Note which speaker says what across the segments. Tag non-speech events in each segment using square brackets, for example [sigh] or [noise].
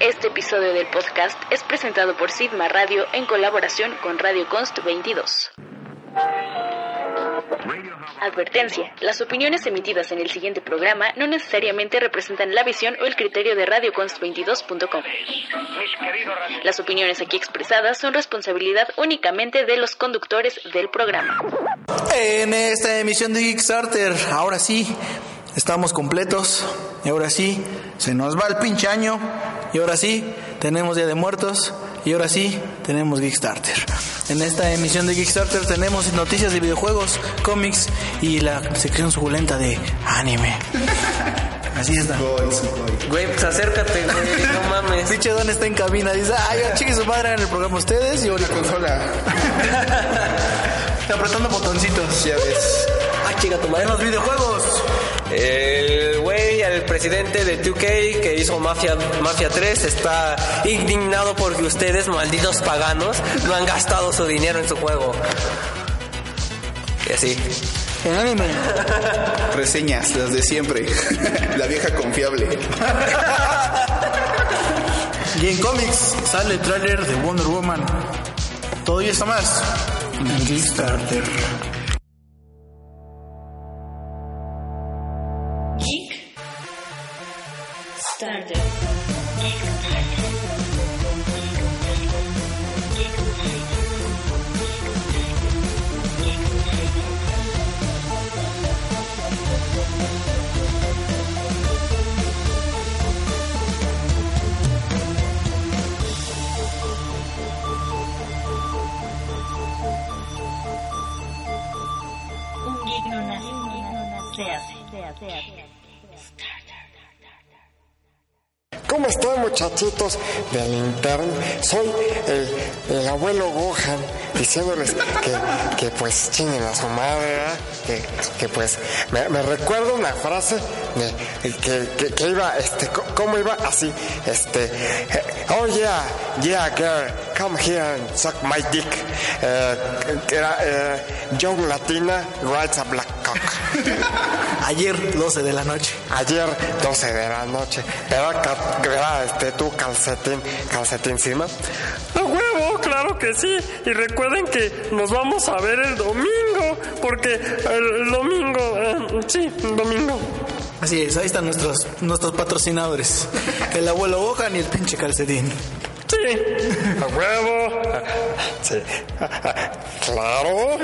Speaker 1: Este episodio del podcast es presentado por Sigma Radio en colaboración con Radio Const 22. Advertencia. Las opiniones emitidas en el siguiente programa no necesariamente representan la visión o el criterio de radioconst22.com. Las opiniones aquí expresadas son responsabilidad únicamente de los conductores del programa.
Speaker 2: En esta emisión de Kickstarter, ahora sí, estamos completos. Y ahora sí, se nos va el pinche año. Y ahora sí, tenemos Día de Muertos. Y ahora sí, tenemos Kickstarter. En esta emisión de Kickstarter tenemos noticias de videojuegos, cómics y la sección suculenta de anime. Así está.
Speaker 3: Güey, pues acércate, güey, [laughs] no mames.
Speaker 2: Pinche Don está en cabina. Dice, ay, chique su madre en el programa ustedes y yo la consola. [laughs] Apretando botoncitos.
Speaker 3: Ya ves.
Speaker 2: Ah, chica, tu madre. En los videojuegos.
Speaker 3: El güey, el presidente de 2K que hizo Mafia, Mafia 3 está indignado porque ustedes, malditos paganos, no han gastado su dinero en su juego. Y así.
Speaker 2: En anime. [laughs]
Speaker 4: Reseñas, las de siempre. [laughs] La vieja confiable.
Speaker 2: Y en cómics sale el tráiler de Wonder Woman. Todo y esto más. En Kickstarter.
Speaker 5: Del interno? Soy el abuelo Gohan diciéndoles que, que pues chinguen a su madre, ¿verdad? Que, que pues me, me recuerdo una frase de, que, que, que iba, este, ¿cómo iba? Así, este, eh, oh yeah, yeah girl, come here and suck my dick. Eh, que era eh, John Latina writes a black cock. [laughs]
Speaker 2: Ayer, 12 de la noche.
Speaker 5: Ayer, 12 de la noche, ¿verdad, ca- verdad, este, tú, calcetín, calcetín encima?
Speaker 6: ¡A huevo! ¡Claro que sí! Y recuerden que nos vamos a ver el domingo, porque el, domingo, eh, sí, domingo.
Speaker 2: Así es, ahí están nuestros, nuestros patrocinadores. El abuelo Gohan y el pinche calcetín.
Speaker 6: Sí, a huevo.
Speaker 5: Sí. Claro.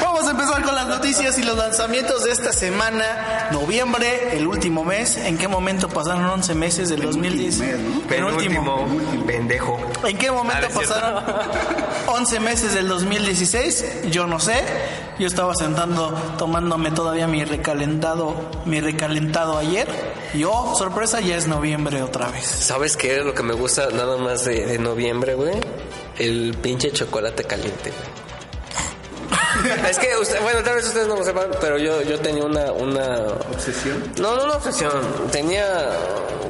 Speaker 2: Vamos a empezar con las noticias y los lanzamientos de esta semana. Noviembre, el último mes. ¿En qué momento pasaron 11 meses del 2010?
Speaker 3: Penúltimo, pendejo.
Speaker 2: ¿En qué momento
Speaker 3: Ah, es cierto.
Speaker 2: pasaron 11 meses del 2016? Yo no sé. Yo estaba sentando, tomándome todavía mi recalentado, mi recalentado ayer. Y oh, sorpresa, ya es noviembre otra vez.
Speaker 3: ¿Sabes qué es lo que me gusta nada más de, de noviembre, güey? El pinche chocolate caliente, güey. [laughs] Es que, usted- bueno, tal vez ustedes no lo sepan, pero yo, yo tenía una, una...
Speaker 4: ¿Obsesión?
Speaker 3: No, no una obsesión. Tenía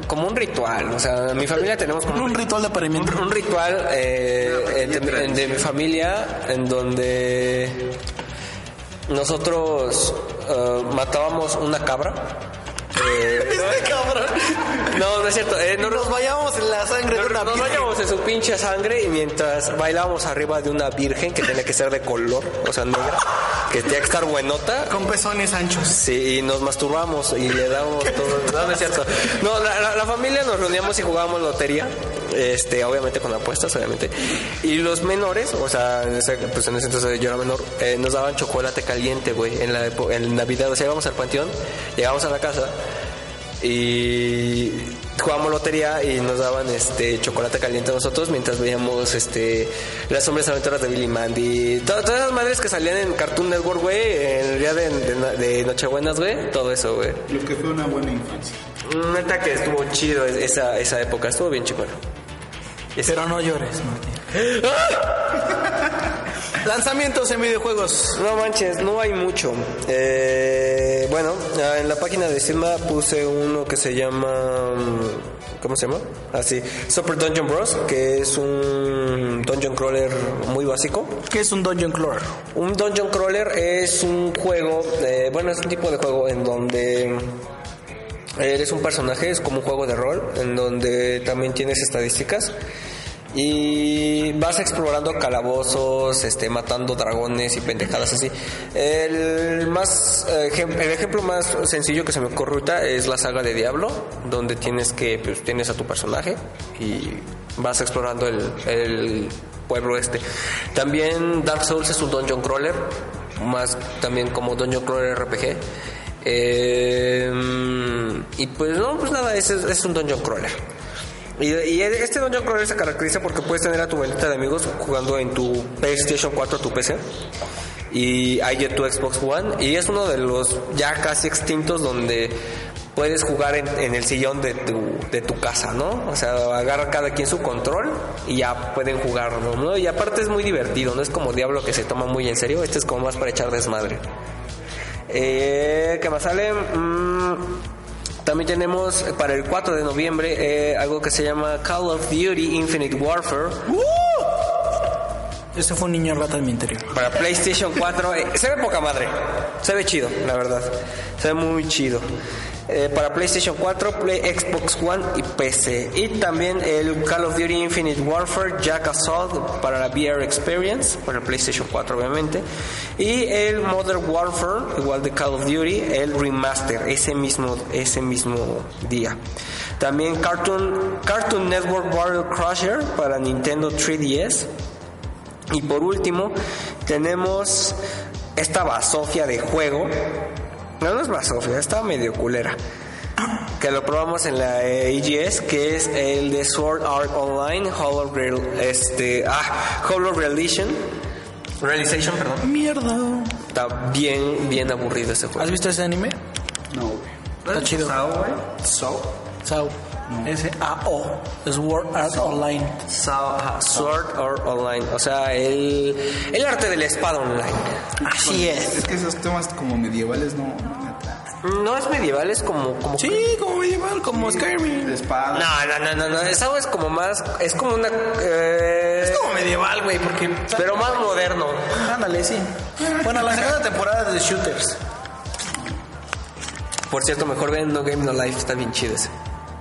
Speaker 3: como un ritual. O sea, en mi familia tenemos como
Speaker 2: Un ritual de apareamiento.
Speaker 3: un ritual eh, de, de- de mi familia en donde nosotros eh, matábamos una cabra. [laughs]
Speaker 2: Este cabrón.
Speaker 3: No, no es cierto. eh, no,
Speaker 2: Nos vayamos en la sangre de
Speaker 3: nos,
Speaker 2: una
Speaker 3: nos bañamos en su pinche sangre y mientras bailábamos arriba de una virgen que tiene que ser de color, o sea, negra, que tenía que estar buenota.
Speaker 2: Con pezones anchos.
Speaker 3: Sí, y nos masturbamos y le damos todo. No, no es cierto. No, la, la- la familia nos reuníamos y jugábamos lotería. Este, obviamente con apuestas, obviamente. Y los menores, o sea, en ese, pues en ese entonces yo era menor, eh, nos daban chocolate caliente, güey, en la en Navidad. O sea, íbamos al panteón, llegamos a la casa y jugábamos lotería y nos daban este chocolate caliente a nosotros mientras veíamos este las hombres aventuras de Billy Mandy. To- Todas esas madres que salían en Cartoon Network, güey, en el día de, de, de Nochebuenas, güey, todo eso, güey.
Speaker 4: Lo que fue una buena infancia.
Speaker 3: Neta que estuvo chido esa, esa época, estuvo bien chingón.
Speaker 2: Pero no llores, Martín. [laughs] Lanzamientos en videojuegos.
Speaker 3: No manches, no hay mucho. Eh, bueno, ah, en la página de Sigma puse uno que se llama... mm, ¿Cómo se llama? Así, Super Dungeon Bros, que es un dungeon crawler muy básico.
Speaker 2: ¿Qué es un Dungeon Crawler?
Speaker 3: Un dungeon crawler es un juego, eh, bueno, es un tipo de juego en donde eres un personaje, es como un juego de rol, en donde también tienes estadísticas y vas explorando calabozos, este, matando dragones y pendejadas así. El más el ejemplo más sencillo que se me ocurre es la saga de Diablo, donde tienes que pues, tienes a tu personaje y vas explorando el, el pueblo este. También Dark Souls es un dungeon crawler, más también como dungeon crawler RPG. Eh, y pues no, pues nada, es, es un dungeon crawler. Y, y este Dungeon Crawler se caracteriza porque puedes tener a tu bandita de amigos jugando en tu PlayStation 4 o tu PC y hay en tu Xbox One y es uno de los ya casi extintos donde puedes jugar en, en el sillón de tu, de tu casa, ¿no? O sea, agarra cada quien su control y ya pueden jugar, ¿no? Y aparte es muy divertido, no es como Diablo que se toma muy en serio, este es como más para echar desmadre. Eh, ¿Qué más sale? Mm, también tenemos eh, para el 4 de noviembre eh, algo que se llama Call of Duty Infinite Warfare
Speaker 2: Ese fue un niño rata en mi interior.
Speaker 3: para PlayStation 4. Eh, se ve poca madre, se ve chido, la verdad. Se ve muy chido. Eh, para PlayStation 4, Play, Xbox One y PC. Y también el Call of Duty Infinite Warfare Jack Assault para la VR Experience, para el PlayStation 4 obviamente. Y el Modern Warfare, igual de Call of Duty, el Remaster, ese mismo, ese mismo día. También Cartoon, Cartoon Network Battle Crusher para Nintendo 3DS. Y por último, tenemos esta basofia de juego. No, no es basofia, está medio culera. Que lo probamos en la EGS, que es el de Sword Art Online, Hollow, Real, este, ah, Hollow Realization. Realization, perdón.
Speaker 2: Mierda.
Speaker 3: Está bien, bien aburrido ese juego.
Speaker 2: ¿Has visto ese anime?
Speaker 4: No, güey.
Speaker 2: Está chido.
Speaker 4: So,
Speaker 2: Sao. S-A-O. Sword Art Online.
Speaker 3: Sao- Sword Art Online, o sea, el, el arte de la espada online.
Speaker 2: Así es.
Speaker 4: es que esos temas como medievales no, no me atraen.
Speaker 3: No es medieval, es como... como
Speaker 2: Sí, como medieval, como Skyrim.
Speaker 4: De espada.
Speaker 3: No, no, no, no, no, esa es como más, es como una... eh,
Speaker 2: Es como medieval, güey, porque...
Speaker 3: pero más moderno.
Speaker 2: Ándale, sí. Bueno, la segunda temporada de Shooters.
Speaker 3: Por cierto, mejor ven No Game No Life, está bien chido ese.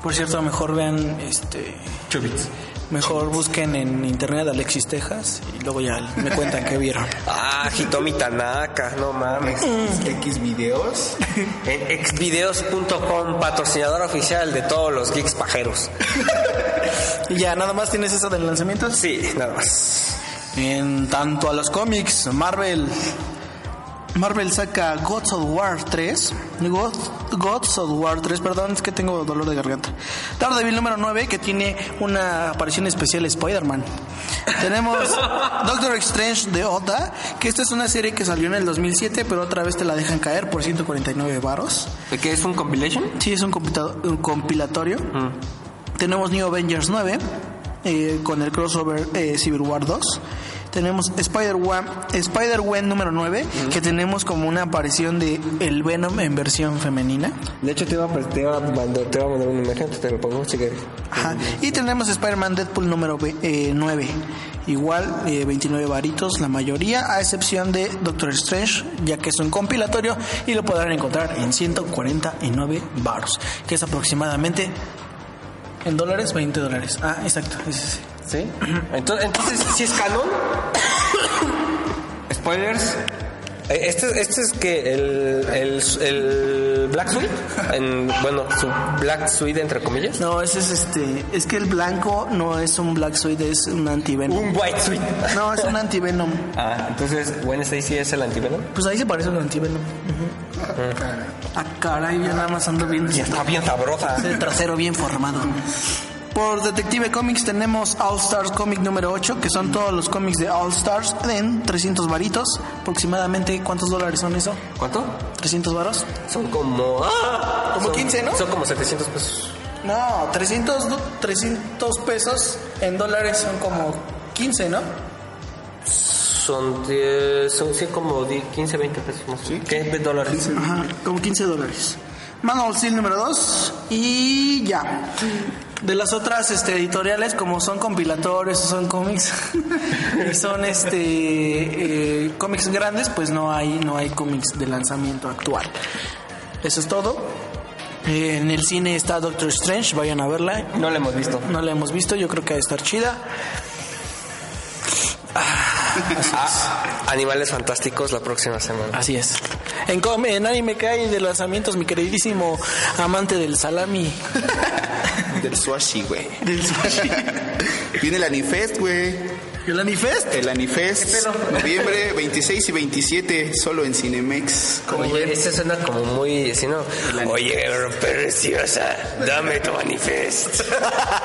Speaker 2: Por cierto, mejor vean, este...
Speaker 3: Chubits.
Speaker 2: Mejor busquen en internet Alexis Texas y luego ya me cuentan qué vieron. [laughs]
Speaker 3: Ah, Hitomi Tanaka, no mames.
Speaker 4: X videos.
Speaker 3: En xvideos.com, patrocinador oficial de todos los geeks pajeros.
Speaker 2: Y ya, nada más tienes eso del lanzamiento.
Speaker 3: Sí, nada más.
Speaker 2: En tanto a los cómics, Marvel. Marvel saca Gods of War 3. God- Gods of War 3, perdón, es que tengo dolor de garganta. Daredevil número 9, que tiene una aparición especial Spider-Man. Tenemos [laughs] Doctor Strange de Oda, que esta es una serie que salió en el 2007, pero otra vez te la dejan caer por 149 varos.
Speaker 3: ¿De qué es un compilation?
Speaker 2: Sí, es un, un compilatorio. Tenemos New Avengers 9 eh, con el crossover eh, Civil War 2. Tenemos Spider-Man Spider número 9, que tenemos como una aparición de el Venom en versión femenina.
Speaker 3: De hecho, te iba, a, te iba a mandar, te iba a mandar una imagen, te lo pongo si quieres.
Speaker 2: Ajá. Y tenemos Spider-Man Deadpool número eh, 9. Igual, eh, 29 varitos, la mayoría, a excepción de Doctor Strange, ya que es un compilatorio y lo podrán encontrar en 149 varos, que es aproximadamente en dólares, 20 dólares. Ah, exacto, ese sí.
Speaker 3: Entonces, entonces ¿sí es canon? [coughs] Spoilers. Eh, Este, este es que el, el, el Black Suite, en, bueno, su Black Suite entre comillas.
Speaker 2: No, ese es este. Es que el blanco no es un Black Suite, es un antivenom.
Speaker 3: Un White Suite.
Speaker 2: No, es un antivenom.
Speaker 3: Ah, entonces Wednesday sí es el antivenom.
Speaker 2: Pues ahí se parece a un antivenom. Ujú. Ah, caray, yo nada más ando viendo.
Speaker 3: Y está bien sabrosa.
Speaker 2: Ese trasero bien formado. Por Detective Comics tenemos All Stars Comic número 8, que son todos los cómics de All Stars en 300 varitos. Aproximadamente, ¿cuántos dólares son eso?
Speaker 3: ¿Cuánto?
Speaker 2: ¿300 varos?
Speaker 3: Son como... ¡Ah!
Speaker 2: Como
Speaker 3: Son-
Speaker 2: 15, ¿no?
Speaker 3: Son como 700 pesos.
Speaker 2: No, 300, do- 300 pesos en dólares son como 15, ¿no?
Speaker 3: Son 10, son sí, como 10, 15, 20 pesos más. ¿Qué? ¿De dólares?
Speaker 2: Ajá, como 15 dólares. Manual Steel número 2 y ya. De las otras este, editoriales, como son compilatorios, son cómics [laughs] y son este eh, cómics grandes, pues no hay no hay cómics de lanzamiento actual. Eso es todo. Eh, en el cine está Doctor Strange, vayan a verla.
Speaker 3: No la hemos visto.
Speaker 2: No la hemos visto, yo creo que ha de estar chida.
Speaker 3: Ah, Animales Fantásticos la próxima semana.
Speaker 2: Así es. En, en anime que hay de lanzamientos, mi queridísimo amante del salami. [laughs]
Speaker 4: Del Swashi, güey.
Speaker 2: Del sushi.
Speaker 4: Viene el Anifest, güey.
Speaker 2: ¿El Anifest?
Speaker 4: El Anifest, noviembre 26 y 27, solo en Cinemex. ¿Cómo
Speaker 3: Oye, ese suena como muy así, ¿no? Oye, preciosa, dame tu manifest.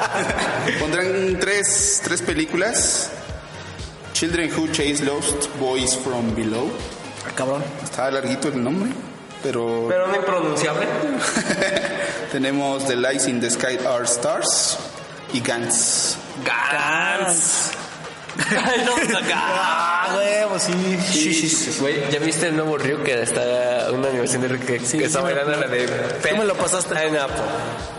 Speaker 3: [laughs]
Speaker 4: Pondrán tres, tres películas. Children Who Chase Lost Boys from Below.
Speaker 2: Ah, cabrón.
Speaker 4: Está larguito el nombre, pero
Speaker 3: Pero no impronunciable. [laughs]
Speaker 4: tenemos The Lights in the Sky Are Stars y Gantz.
Speaker 3: Gans. Ay, no, [laughs] Gans.
Speaker 2: Ah, huevo, sí. Sí, sí, sí.
Speaker 3: Güey, ¿ya viste el nuevo Ryu que está una animación de que,
Speaker 2: Sí,
Speaker 3: que está bailando la de
Speaker 2: Tú me lo pasaste.
Speaker 3: Pineapple. Qué mamada.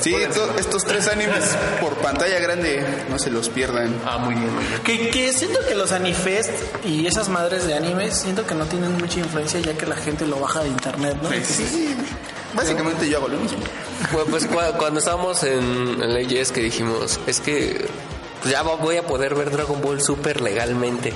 Speaker 4: Sí, to- estos tres animes por pantalla grande, no se los pierdan.
Speaker 3: Ah, muy bien, muy bien.
Speaker 2: Que, que siento que los Anifest y esas madres de anime, siento que no tienen mucha influencia ya que la gente lo baja de internet, ¿no?
Speaker 4: Sí, básicamente yo hago lo mismo.
Speaker 3: Bueno, pues cua- cuando estábamos en, en la IGS que dijimos, es que pues, ya voy a poder ver Dragon Ball Super legalmente.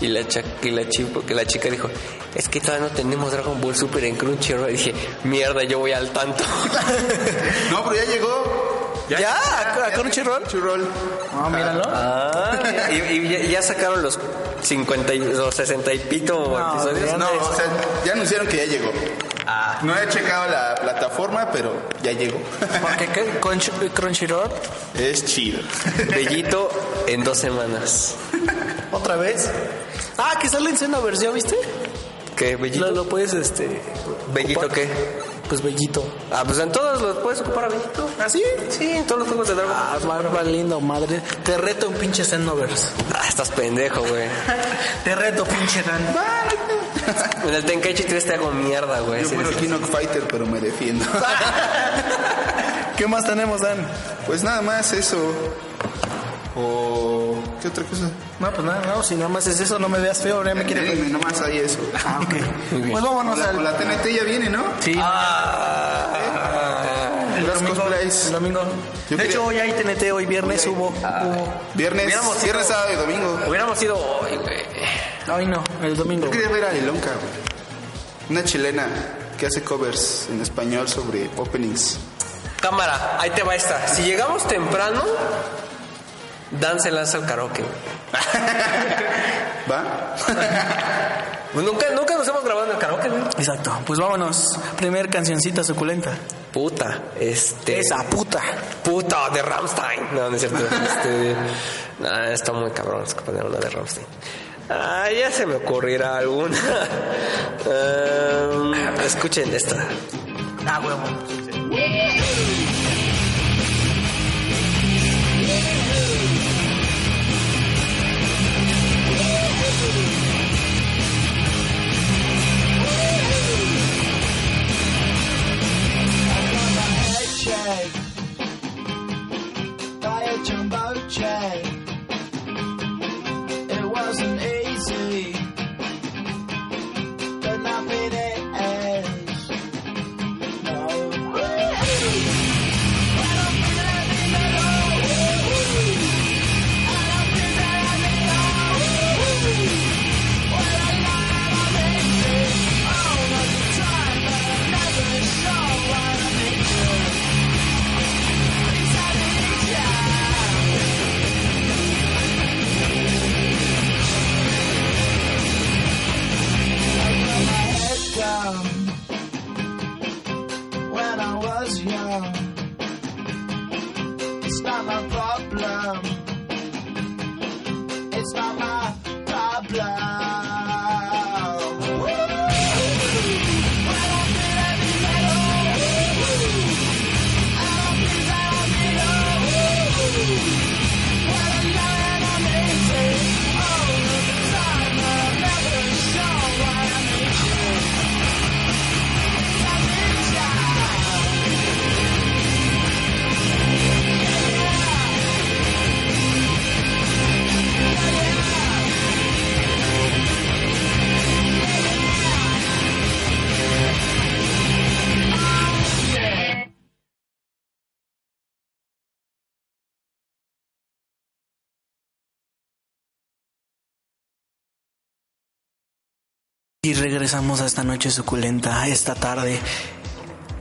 Speaker 3: Y la, cha- y la, chi- que la chica dijo, es que todavía no tenemos Dragon Ball Super en Crunchyroll. Y dije, mierda, yo voy al tanto. [laughs]
Speaker 4: No, pero ya llegó.
Speaker 2: ¿Ya? ¿A- a Crunchyroll?
Speaker 4: Crunchyroll.
Speaker 2: Ah, míralo.
Speaker 3: Ah, y, y ya, ya sacaron los 50 y, los 60 y pito episodios.
Speaker 4: No, o sea, ya anunciaron que ya llegó. No he checado la plataforma, pero ya llegó.
Speaker 2: Porque ¿qué? Crunch- Crunchyroll,
Speaker 4: es chido.
Speaker 3: Bellito en dos semanas.
Speaker 2: otra vez. Ah, que sale en ¿ya viste?
Speaker 3: ¿Qué, Bellito?
Speaker 2: Lo, lo puedes, este...
Speaker 3: ¿Bellito
Speaker 2: ocupar.
Speaker 3: qué?
Speaker 2: Pues bellito.
Speaker 3: Ah, pues en todos los puedes ocupar a Bellito.
Speaker 2: ¿Ah, sí?
Speaker 3: Sí, en todos los juegos de Dragon
Speaker 2: Ah, va, va lindo, madre. Te reto un pinche Xenoverse.
Speaker 3: Ah, estás pendejo, güey. [laughs]
Speaker 2: Te reto, pinche Dan. [laughs]
Speaker 3: En el Tenkaichi 3 te hago mierda, güey.
Speaker 4: Yo
Speaker 3: Sí, sí.
Speaker 4: King of Fighter, pero me defiendo. [laughs]
Speaker 2: ¿Qué más tenemos, Dan?
Speaker 4: Pues nada más eso. O... ¿Qué otra cosa?
Speaker 2: No, pues nada, no, si nada más es eso, no me veas feo, ya me quiere...
Speaker 4: Anime, nada más hay eso.
Speaker 2: Ah, ok. Pues vámonos
Speaker 4: La,
Speaker 2: al...
Speaker 4: la TNT ya viene, ¿no?
Speaker 2: Sí.
Speaker 3: Ah,
Speaker 2: el domingo,
Speaker 4: cosplays.
Speaker 2: el domingo.
Speaker 4: Yo
Speaker 2: De
Speaker 4: quería-
Speaker 2: hecho, hoy hay TNT, hoy viernes hubo. hubo.
Speaker 4: Viernes,
Speaker 3: Hubiéramos
Speaker 4: viernes,
Speaker 3: ido-
Speaker 4: sábado y domingo.
Speaker 3: hubiéramos ido hoy, güey.
Speaker 2: Hoy no, el domingo.
Speaker 4: Yo quería ver a güey. Una chilena que hace covers en español sobre openings.
Speaker 3: Cámara, ahí te va esta. Si llegamos temprano, Dan se lanza al karaoke. [laughs]
Speaker 4: ¿Va? [laughs]
Speaker 3: Pues nunca, nunca nos hemos grabado en el karaoke, güey.
Speaker 2: Exacto. Pues vámonos. Primer cancioncita suculenta.
Speaker 3: Puta, este.
Speaker 2: Esa puta.
Speaker 3: Puta de Ramstein. No, no es cierto. Este, [laughs] no, está muy cabrón es que poner una de Ramstein. Ah, ya se me ocurrirá alguna. Em, escuchen esta.
Speaker 2: Ah, huevo.
Speaker 7: It wasn't easy, but nothing is.
Speaker 2: Y regresamos a esta noche suculenta, esta tarde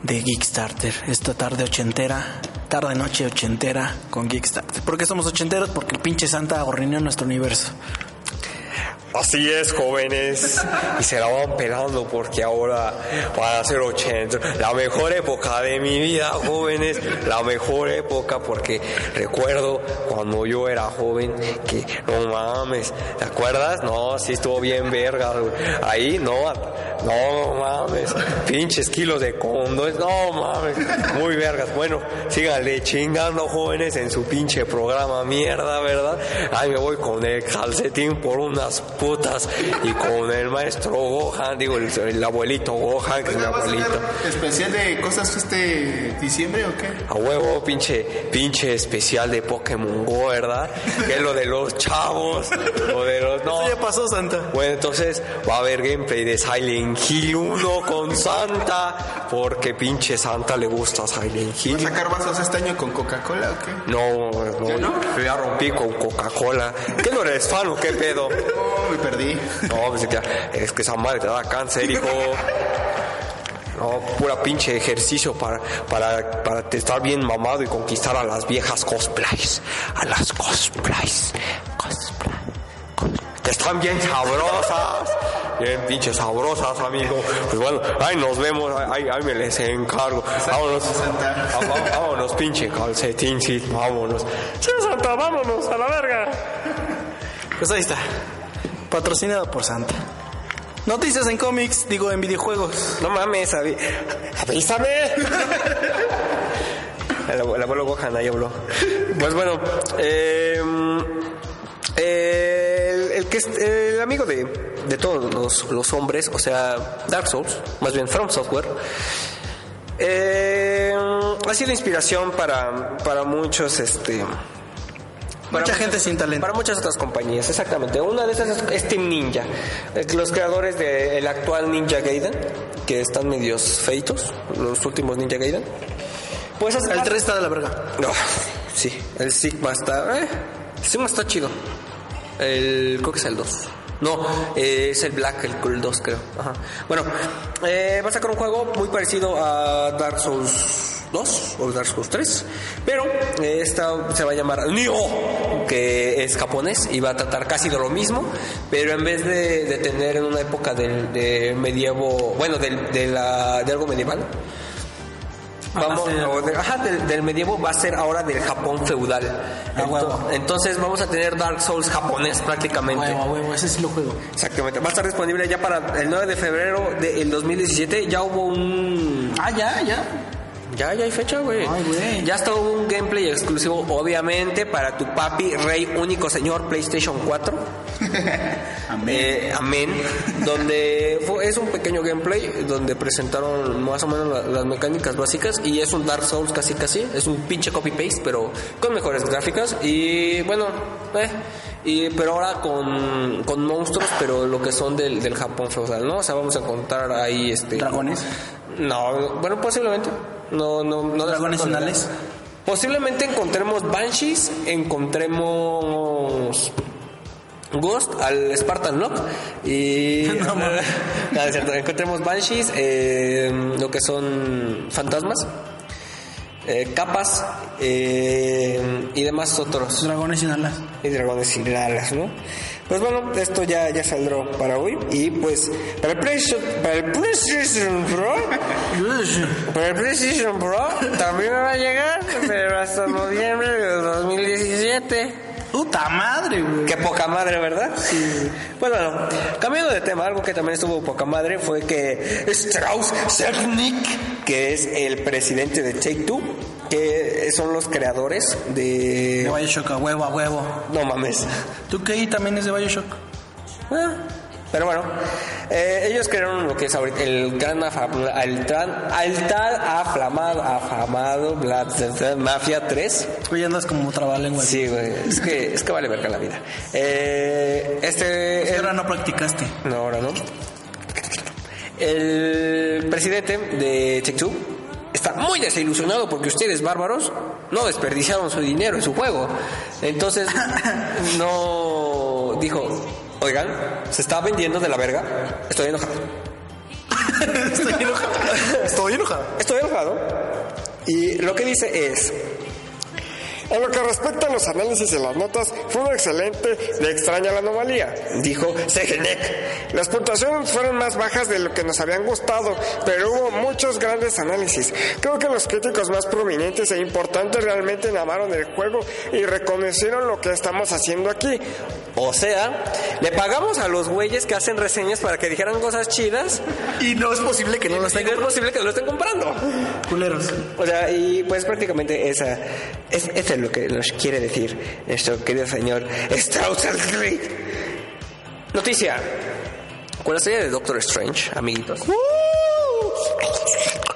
Speaker 2: de Geekstarter, esta tarde ochentera, tarde noche ochentera con Geekstarter. ¿Por qué somos ochenteros? Porque el pinche Santa agorrineó nuestro universo.
Speaker 3: Así es, jóvenes. Y se la van pelando porque ahora van a ser 80. La mejor época de mi vida, jóvenes. La mejor época porque recuerdo cuando yo era joven que no mames. ¿Te acuerdas? No, sí estuvo bien verga. Ahí no, no mames. Pinches kilos de condones. No mames. Muy vergas. Bueno, síganle chingando, jóvenes, en su pinche programa mierda, ¿verdad? Ahí me voy con el calcetín por unas putas y con el maestro Gohan, digo, el, el abuelito Gohan, que es mi
Speaker 4: ¿Va a
Speaker 3: abuelito.
Speaker 4: especial de cosas este diciembre o qué?
Speaker 3: A huevo, pinche, pinche especial de Pokémon Go, ¿verdad? Que es lo de los chavos, lo de los... No,
Speaker 2: Eso ya pasó, Santa.
Speaker 3: bueno, entonces va a haber gameplay de Silent Hill 1 con Santa, porque pinche Santa le gusta Silent
Speaker 4: ¿Va a
Speaker 3: Hill.
Speaker 4: sacar vasos este año con Coca-Cola o qué?
Speaker 3: No, no, ya rompí con Coca-Cola. ¿Qué no eres fan o qué pedo?
Speaker 4: Me perdí.
Speaker 3: No, pues es que, es que esa madre te da cáncer, hijo. No, pura pinche ejercicio para, para, para estar bien mamado y conquistar a las viejas cosplays. A las cosplays. Cosplay. cos- Que están bien sabrosas. Bien pinches sabrosas, amigo. Pues bueno, ahí nos vemos. Ahí, ahí me les encargo. Vámonos. Vámonos, pinche calcetín, sí. Vámonos.
Speaker 6: Sí, Santa, vámonos a la verga.
Speaker 2: Pues ahí está. Patrocinado por Santa. Noticias en cómics, digo en videojuegos.
Speaker 3: No mames, avi- avísame. El, abuelo- el abuelo Gohan ahí habló. Pues bueno, el, el que es el amigo de, de todos los, los hombres, o sea, Dark Souls, más bien From Software, eh, ha sido inspiración para, para muchos, este... para
Speaker 2: Mucha gente sin talento.
Speaker 3: Para muchas otras compañías, exactamente. Una de esas es, es Team Ninja. Eh, Los creadores del actual Ninja Gaiden, que están medios feitos, los últimos Ninja Gaiden. Pues hace-
Speaker 2: El 3 está de la verga.
Speaker 3: No, sí, el Sigma está... Eh, el Sigma está chido. El, creo que es el 2. No, eh, es el Black, el, el 2 creo. Ajá. Bueno, eh, va a sacar un juego muy parecido a Dark Souls 2 o Dark Souls 3, pero esta se va a llamar Nioh, que es japonés y va a tratar casi de lo mismo, pero en vez de, de tener en una época del de medievo, bueno, del- de, la, de algo medieval, Vamos, o de- ajá, del, del medievo va a ser ahora del Japón feudal.
Speaker 2: A huevo.
Speaker 3: Ento- Entonces vamos a tener Dark Souls japonés prácticamente.
Speaker 2: Huevo, huevo, ese sí lo juego.
Speaker 3: Exactamente. Va a estar disponible ya para el 9 de febrero del 2017. Ya hubo un...
Speaker 2: Ah, ya, ya.
Speaker 3: Ya, ya hay fecha, güey.
Speaker 2: Ay, güey.
Speaker 3: Ya está hubo un gameplay exclusivo, obviamente, para tu papi, rey único señor PlayStation 4. [laughs] Eh, amén. Donde fue- es un pequeño gameplay donde presentaron más o menos la- las mecánicas básicas y es un Dark Souls casi casi. Es un pinche copy paste, pero con mejores gráficas y bueno, eh, y, pero ahora con, con monstruos, pero lo que son del, del Japón feudal, ¿no? O sea, vamos a encontrar ahí este.
Speaker 2: ¿Dragones?
Speaker 3: No, bueno, posiblemente. No, no, no.
Speaker 2: ¿Dragones finales?
Speaker 3: Posiblemente encontremos Banshees, encontremos Ghost al Spartan Lock y [laughs]
Speaker 2: No.
Speaker 3: No, [laughs] es cierto, encontremos Banshees, eh, lo que son fantasmas, eh, capas eh, y demás otros
Speaker 2: Dragones sin alas.
Speaker 3: y dragones sin alas, ¿no? Pues bueno, esto ya, ya saldrá para hoy y pues para el PlayStation, para el PlayStation Pro, para el PlayStation Pro también va a llegar, pero hasta noviembre de 2017.
Speaker 2: Puta madre, güey.
Speaker 3: Qué poca madre, ¿verdad? Sí. Pues bueno, cambiando de tema, algo que también estuvo poca madre fue que Strauss Zelnick, que es el presidente de Take Two, que son los creadores
Speaker 2: De
Speaker 3: de...
Speaker 2: Bioshock, a huevo, a huevo.
Speaker 3: No mames.
Speaker 2: ¿Tú qué? también es de Bioshock?
Speaker 3: Ah, Pero bueno, eh, ellos crearon lo que es ahorita el gran afam- el tan, el tan aflamado, afamado Blood Mafia 3.
Speaker 2: Oye, andas como trabalengua.
Speaker 3: Sí, güey, es que, es que vale verga la vida. Eh, este...
Speaker 2: ¿Qué
Speaker 3: el-
Speaker 2: hora no practicaste?
Speaker 3: no, ahora no. El presidente de Take-Two está muy desilusionado porque ustedes, bárbaros, no desperdiciaron su dinero en su juego. Entonces, [laughs] no dijo, Oigan, se está vendiendo de la verga. Estoy enojado. [laughs]
Speaker 2: Estoy enojado. [laughs] Estoy enojado.
Speaker 3: Estoy enojado. Y lo que dice es,
Speaker 5: En lo que respecta a los análisis de las notas, fue un excelente de extraña la anomalía,
Speaker 3: dijo Segenek.
Speaker 5: Las puntuaciones fueron más bajas de lo que nos habían gustado, pero hubo muchos grandes análisis. Creo que los críticos más prominentes e importantes realmente amaron el juego y reconocieron lo que estamos haciendo aquí.
Speaker 3: O sea, le pagamos a los güeyes que hacen reseñas para que dijeran cosas chidas
Speaker 2: Y no es posible que no lo
Speaker 3: y
Speaker 2: estén
Speaker 3: no es posible que lo estén comprando.
Speaker 2: culeros.
Speaker 3: O sea, y pues prácticamente esa es, es lo que nos quiere decir nuestro querido señor Strauss-Street. Noticia. Con la serie de Doctor Strange, amiguitos.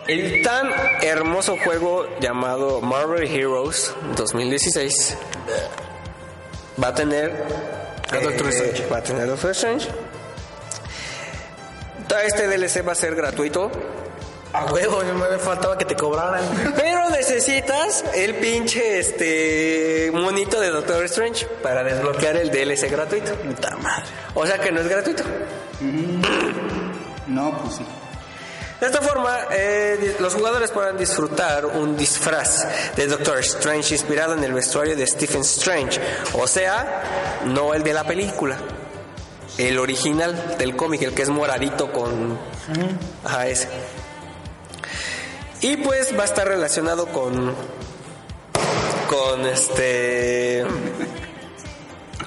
Speaker 3: El tan hermoso juego llamado Marvel Heroes 2016 va a tener
Speaker 2: A Doctor
Speaker 3: eh,
Speaker 2: Strange.
Speaker 3: Va a tener Doctor Strange. Este DLC va a ser gratuito.
Speaker 2: A huevo, no me faltaba que te cobraran.
Speaker 3: Pero necesitas el pinche este monito de Doctor Strange para desbloquear el DLC gratuito.
Speaker 2: Puta madre.
Speaker 3: O sea que no es gratuito.
Speaker 4: No, pues sí.
Speaker 3: De esta forma, eh, los jugadores podrán disfrutar un disfraz de Doctor Strange inspirado en el vestuario de Stephen Strange. O sea, no el de la película. El original del cómic, el que es moradito con... Ajá, ese. Y pues va a estar relacionado con... Con este...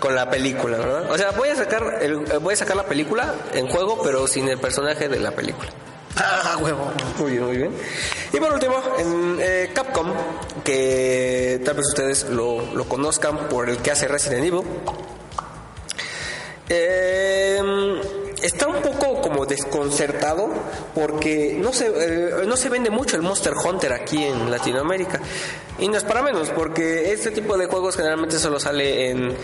Speaker 3: Con la película, ¿verdad? O sea, voy a sacar el, voy a sacar la película en juego, pero sin el personaje de la película.
Speaker 2: Ah, huevo.
Speaker 3: Muy bien, muy bien. Y por último, en eh, Capcom, que tal vez ustedes lo, lo conozcan por el que hace Resident Evil, eh, está un poco como desconcertado porque no se, eh, no se vende mucho el Monster Hunter aquí en Latinoamérica. Y no es para menos, porque este tipo de juegos generalmente solo sale en,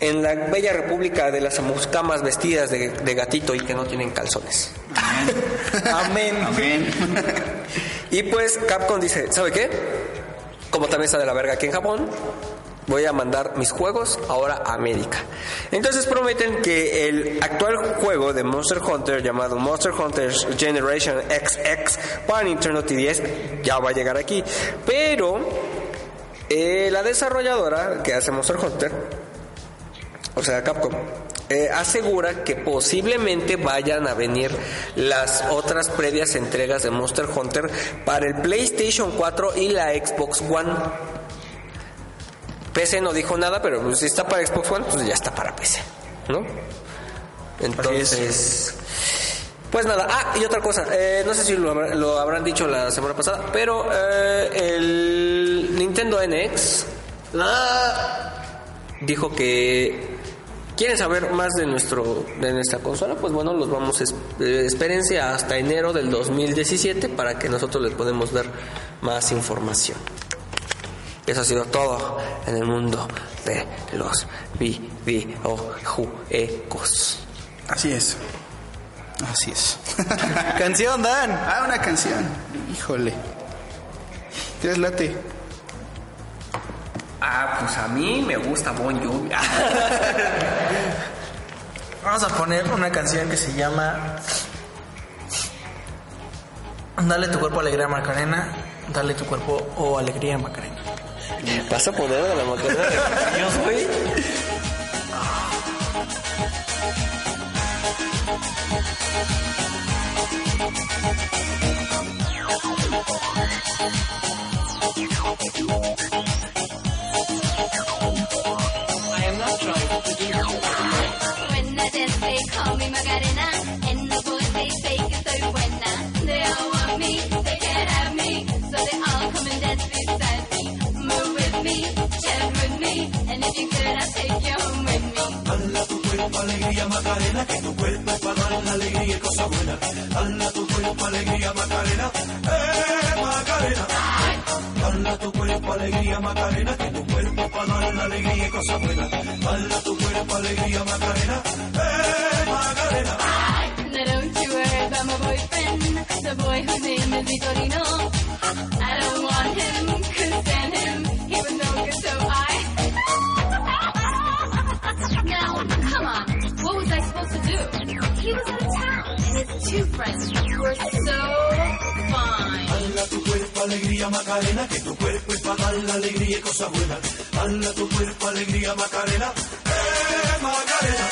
Speaker 3: en la bella república de las amuscamas vestidas de, de gatito y que no tienen calzones. [laughs]
Speaker 2: Amén.
Speaker 4: Amén. [laughs]
Speaker 3: Y pues Capcom dice, ¿sabe qué? Como también está de la verga aquí en Japón, voy a mandar mis juegos ahora a América. Entonces prometen que el actual juego de Monster Hunter llamado Monster Hunter Generation XX para Nintendo 10 ya va a llegar aquí. Pero eh, la desarrolladora que hace Monster Hunter, o sea Capcom, eh, asegura que posiblemente vayan a venir las otras previas entregas de Monster Hunter para el PlayStation 4 y la Xbox One. PC no dijo nada, pero pues, si está para Xbox One, pues ya está para PC, ¿no? Entonces, pues nada. Ah, y otra cosa, eh, no sé si lo, lo habrán dicho la semana pasada, pero eh, el Nintendo NX ah, dijo que quieren saber más de nuestro de nuestra consola, pues bueno, los vamos eh, espérense hasta enero del 2017 para que nosotros les podemos ver más información. Eso ha sido todo en el mundo de los videojuegos.
Speaker 4: Así es. Así es. [laughs]
Speaker 2: Canción, Dan.
Speaker 4: ah, una canción. Híjole. ¿Tienes late?
Speaker 3: Ah, pues a mí me gusta Bon Jovi. [laughs]
Speaker 2: Vamos a poner una canción que se llama Dale tu cuerpo alegría Macarena. Dale tu cuerpo o alegría Macarena.
Speaker 3: ¿Vas a poner a la Macarena de yo soy?
Speaker 7: Cuerpo alegría Macarena, que tu cuerpo para dar la alegría y cosas buenas. Dala tu cuerpo alegría Macarena, eh Macarena. Dala tu cuerpo alegría Macarena, que tu cuerpo para dar la alegría y cosas buenas. Dala tu cuerpo alegría Macarena, eh Macarena.
Speaker 8: Now don't you about my boyfriend, the boy whose name is Vitorino. I don't want him, couldn't stand him. He was no good, so I. Come on, what was I
Speaker 9: supposed to do? He was out of town, and his two
Speaker 8: friends were so fine.
Speaker 7: Hala tu cuerpo, alegría, Macarena, que tu cuerpo es para dar la alegría y cosas buenas. Hala tu cuerpo, alegría, Macarena, eh, Macarena.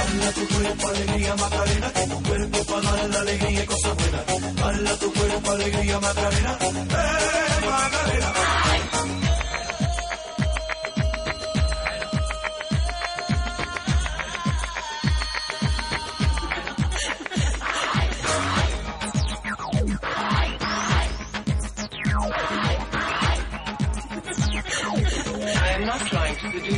Speaker 7: Hala tu cuerpo, alegría, Macarena, que tu cuerpo es para dar la alegría y cosas buenas. Hala tu cuerpo, alegría, Macarena, eh, Macarena. Dala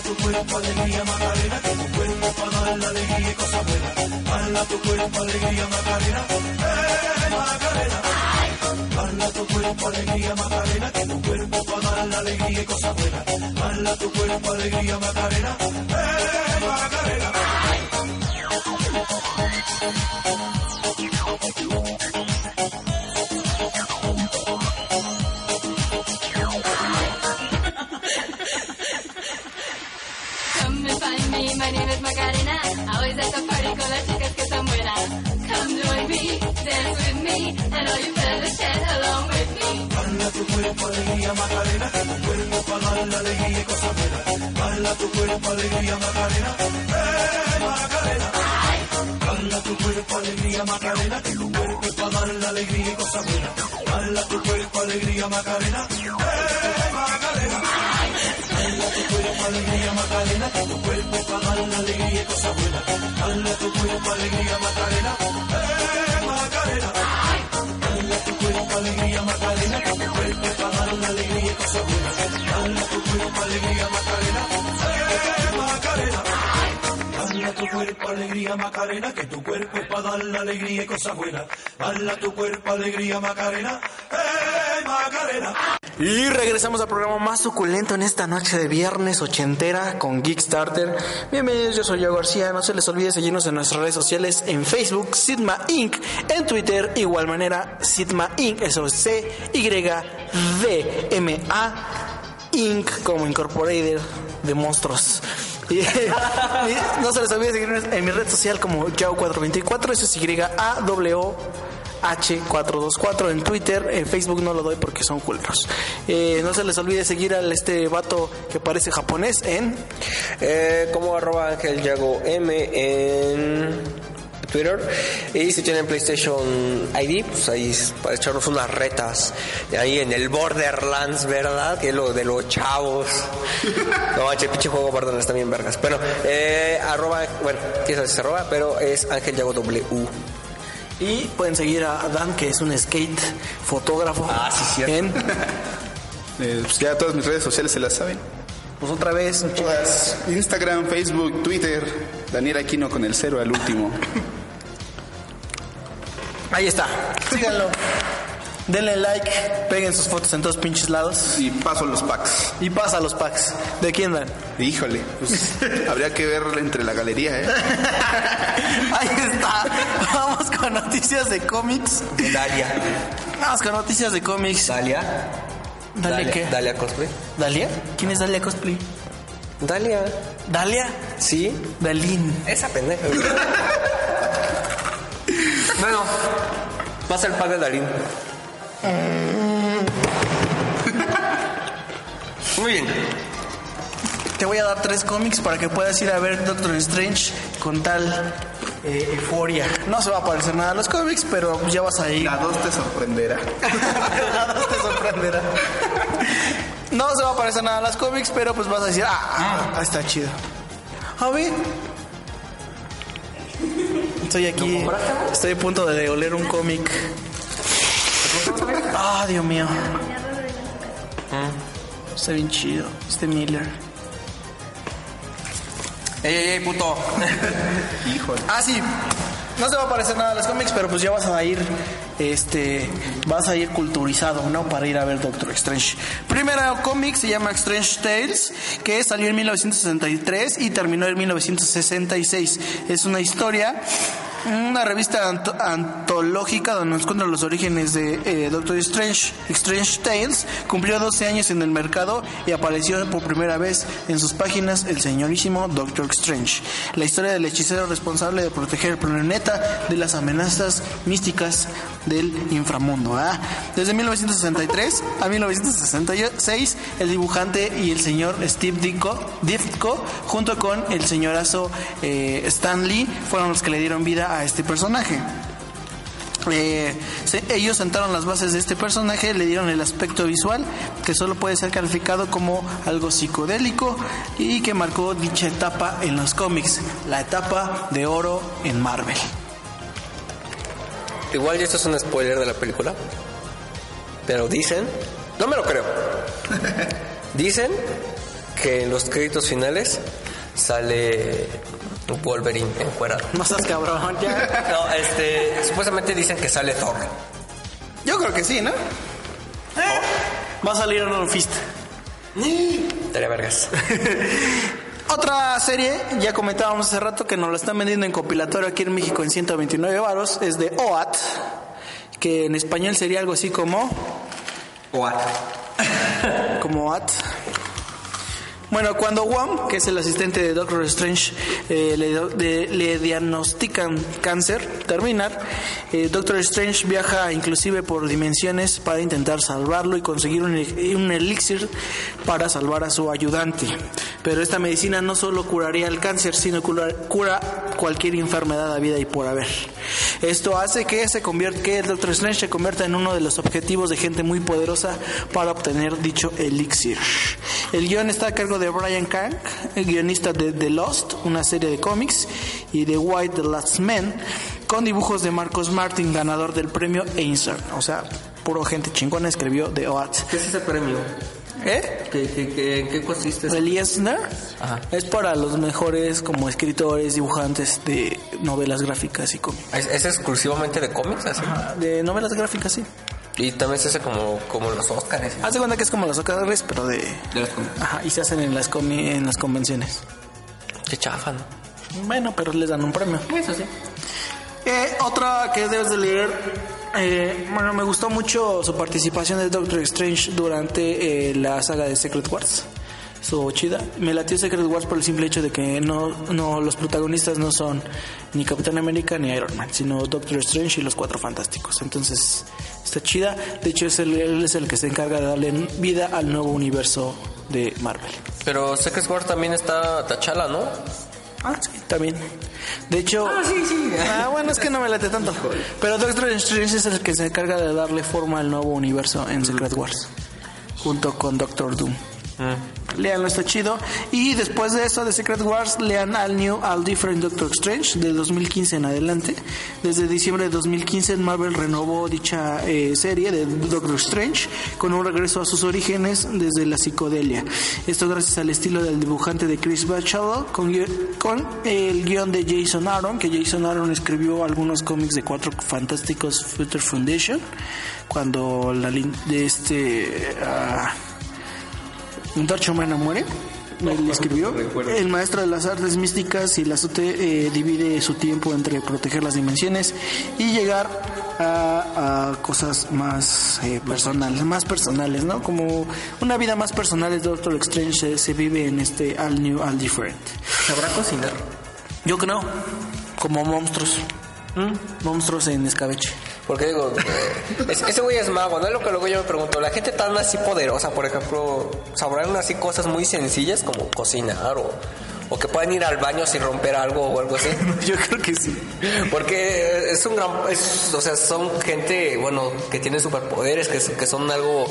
Speaker 7: tu cuerpo alegría Macarena, que tu cuerpo para dar la alegría y cosas buenas. Dala tu cuerpo alegría Macarena, eh Macarena. Dala tu cuerpo alegría Macarena, que tu cuerpo para dar la alegría y cosas buenas. Dala tu cuerpo alegría Macarena, eh Macarena. Alegría Macarena, que tu cuerpo para dar la alegría y cosas buenas. Dala tu cuerpo alegría Macarena, eh Macarena. Tu cuerpo alegría Macarena, que tu cuerpo para la alegría y cosas buenas. Tu cuerpo alegría Macarena, eh Macarena. Dala tu cuerpo alegría Macarena, que tu cuerpo para dar la alegría y cosas buenas. Macarena, eh Macarena. Dala tu cuerpo alegría Macarena, la alegría y cosas buenas. Tu cuerpo alegría Macarena, eh Macarena. Dala tu cuerpo alegría Macarena, que tu cuerpo es para dar la alegría y cosas buenas. Dala tu cuerpo alegría Macarena, eh Macarena.
Speaker 2: Y regresamos al programa más suculento en esta noche de viernes ochentera con Geekstarter. Bienvenidos, yo soy Yo García. No se les olvide seguirnos en nuestras redes sociales en Facebook, Sigma Inc. En Twitter, igual manera, Sigma Inc. Eso es C-Y-D-M-A Inc. como Incorporated de monstruos. Y, no se les olvide seguirnos en mi red social como Yao424. Eso es Y-A-W. H424 en Twitter, en Facebook no lo doy porque son culeros. Eh, no se les olvide seguir al este vato que parece japonés en
Speaker 3: Eh, como arroba Ángel Yago M en Twitter. Y si tienen PlayStation ID, pues ahí es para echarnos unas retas. Ahí en el Borderlands, ¿verdad? Que es lo de los chavos. [laughs] No, manches, pinche juego Borderlands también, vergas. Bueno, eh, arroba, bueno, se arroba, pero es Ángel Yago W.
Speaker 2: y pueden seguir a Dan que es un skate fotógrafo.
Speaker 3: Ah, sí, cierto.
Speaker 2: En, [laughs]
Speaker 4: Eh, pues ya todas mis redes sociales se las saben.
Speaker 2: pues otra vez,
Speaker 4: Todas. Instagram, Facebook, Twitter. Daniel Aquino con el cero al último.
Speaker 2: ahí está. Síganlo. Denle like, peguen sus fotos en todos pinches lados
Speaker 4: Y paso los packs.
Speaker 2: y pasa los packs. ¿De quién dan?
Speaker 4: Híjole, pues, [laughs] habría que ver entre la galería, ¿eh? [laughs]
Speaker 2: Ahí está. Vamos con noticias de cómics.
Speaker 3: Dalia.
Speaker 2: Vamos con noticias de cómics.
Speaker 3: Dalia.
Speaker 2: ¿Dalia qué?
Speaker 3: Dalia Cosplay.
Speaker 2: ¿Dalia? ¿Quién es Dalia Cosplay?
Speaker 3: Dalia.
Speaker 2: ¿Dalia?
Speaker 3: Sí.
Speaker 2: Dalín.
Speaker 3: Esa pendeja. [laughs] bueno, pasa el pack de Darín. Muy bien.
Speaker 2: Te voy a dar tres cómics para que puedas ir a ver Doctor Strange con tal eh, euforia. No se va a parecer nada a los cómics, pero ya vas a ir.
Speaker 4: La dos te sorprenderá. [laughs]
Speaker 2: Nada te sorprenderá. No se va a parecer nada a los cómics, pero pues vas a decir, ah, ah, está chido. A ver. Estoy aquí, estoy a punto de oler un cómic. Ah, Dios mío. Está bien chido. Este Miller.
Speaker 3: Ey, ey, ey, puto. [laughs]
Speaker 4: Híjole.
Speaker 2: Ah, sí. no se va a parecer nada a los cómics, pero pues ya vas a ir, este, vas a ir culturizado, ¿no? Para ir a ver Doctor Strange. Primero cómic se llama Strange Tales, que salió en 1963 y terminó en 1966. Es una historia una revista ant- antológica donde nos cuentan los orígenes de eh, Doctor Strange. Strange Tales cumplió 12 años en el mercado y apareció por primera vez en sus páginas el señorísimo Doctor Strange. La historia del hechicero responsable de proteger el planeta de las amenazas místicas del inframundo. Desde 1963 a 1966, el dibujante y el señor Steve Ditko, Ditko junto con el señorazo eh, Stan Lee, fueron los que le dieron vida a este personaje. Eh, ellos sentaron las bases de este personaje, le dieron el aspecto visual que solo puede ser calificado como algo psicodélico y que marcó dicha etapa en los cómics, la etapa de oro en Marvel.
Speaker 3: Igual y esto es un spoiler de la película. Pero dicen, no me lo creo. [laughs] Dicen que en los créditos finales sale Wolverine encuerado.
Speaker 2: No seas cabrón, ya. [laughs]
Speaker 3: No, este, supuestamente dicen que sale Thor.
Speaker 2: Yo creo que sí, ¿no? Va a salir Iron Fist.
Speaker 3: Estaría vergas. [laughs]
Speaker 2: Otra serie, ya comentábamos hace rato que nos lo están vendiendo en compilatorio aquí en México en 129 varos, es de OAT, que en español sería algo así como...
Speaker 3: What? [laughs]
Speaker 2: como OAT. Bueno, cuando Wong, que es el asistente de Doctor Strange, eh, le, de- le diagnostican cáncer terminar, eh, Doctor Strange viaja inclusive por dimensiones para intentar salvarlo y conseguir un, un elixir para salvar a su ayudante. Pero esta medicina no solo curaría el cáncer, sino cura, cura cualquier enfermedad a vida y por haber. Esto hace que, se convier- que Doctor Strange se convierta en uno de los objetivos de gente muy poderosa para obtener dicho elixir. El guion está a cargo de Brian Kank, el guionista de The Lost, una serie de cómics, y de White the Last Man, con dibujos de Marcos Martin, ganador del premio Eisner. O sea, puro gente chingona escribió The OAT.
Speaker 3: ¿Qué es ese premio?
Speaker 2: ¿Eh?
Speaker 3: ¿Qué, qué, qué, en qué consiste? eso?
Speaker 2: El Eisner
Speaker 3: Ajá.
Speaker 2: es para los mejores como escritores, dibujantes de novelas gráficas y cómics.
Speaker 3: ¿Es, es exclusivamente de cómics? Así?
Speaker 2: De novelas gráficas, sí.
Speaker 3: Y también se hace como, como los Oscars.
Speaker 2: Haz de cuenta que es como los Oscars, pero de...
Speaker 3: De los cómics.
Speaker 2: Ajá, y se hacen en las, comi- en las convenciones.
Speaker 3: Qué chafa, ¿no?
Speaker 2: Bueno, pero les dan un premio.
Speaker 3: Eso sí.
Speaker 2: Eh, otra que debes de leer. eh, bueno, me gustó mucho su participación de Doctor Strange durante eh, la saga de Secret Wars. Estuvo chida. Me latió Secret Wars por el simple hecho de que no, no los protagonistas no son ni Capitán América ni Iron Man, sino Doctor Strange y los Cuatro Fantásticos. Entonces, está chida. De hecho, es el, él es el que se encarga de darle vida al nuevo universo de Marvel.
Speaker 3: Pero Secret Wars también está Tachala, ¿no?
Speaker 2: Ah, sí, también. De hecho. Ah, sí, sí. Ah, bueno, es que no me late tanto. Pero Doctor Strange es el que se encarga de darle forma al nuevo universo en Secret Wars. Junto con Doctor Doom. Leanlo, está chido. Y después de eso, de Secret Wars, lean All New, All Different Doctor Strange, del 2015 en adelante. Desde diciembre de 2015, Marvel renovó dicha eh, serie de Doctor Strange con un regreso a sus orígenes desde la psicodelia. Esto gracias al estilo del dibujante de Chris Bachalo, con, con el guion de Jason Aaron, que Jason Aaron escribió algunos cómics de Cuatro Fantásticos Future Foundation, cuando la de este... ah, un Darcho Humana muere. Él escribió. El maestro de las artes místicas y la SUTE eh, divide su tiempo entre proteger las dimensiones y llegar a, a cosas más eh, personales, más personales, ¿no? Como una vida más personal de Doctor Strange se, se vive en este All New, All Different.
Speaker 3: ¿Sabrá cocinar?
Speaker 2: Yo creo, como monstruos. Monstruos en escabeche.
Speaker 3: Porque digo, eh, es- ese güey es mago, ¿no? Es lo que luego yo me pregunto. La gente tan así poderosa, por ejemplo, sabrán así cosas muy sencillas como cocinar o, o que puedan ir al baño sin romper algo o algo así. [laughs]
Speaker 2: Yo creo que sí.
Speaker 3: Porque es un gran. es- o sea, son gente, bueno, que tiene superpoderes, que, que son algo.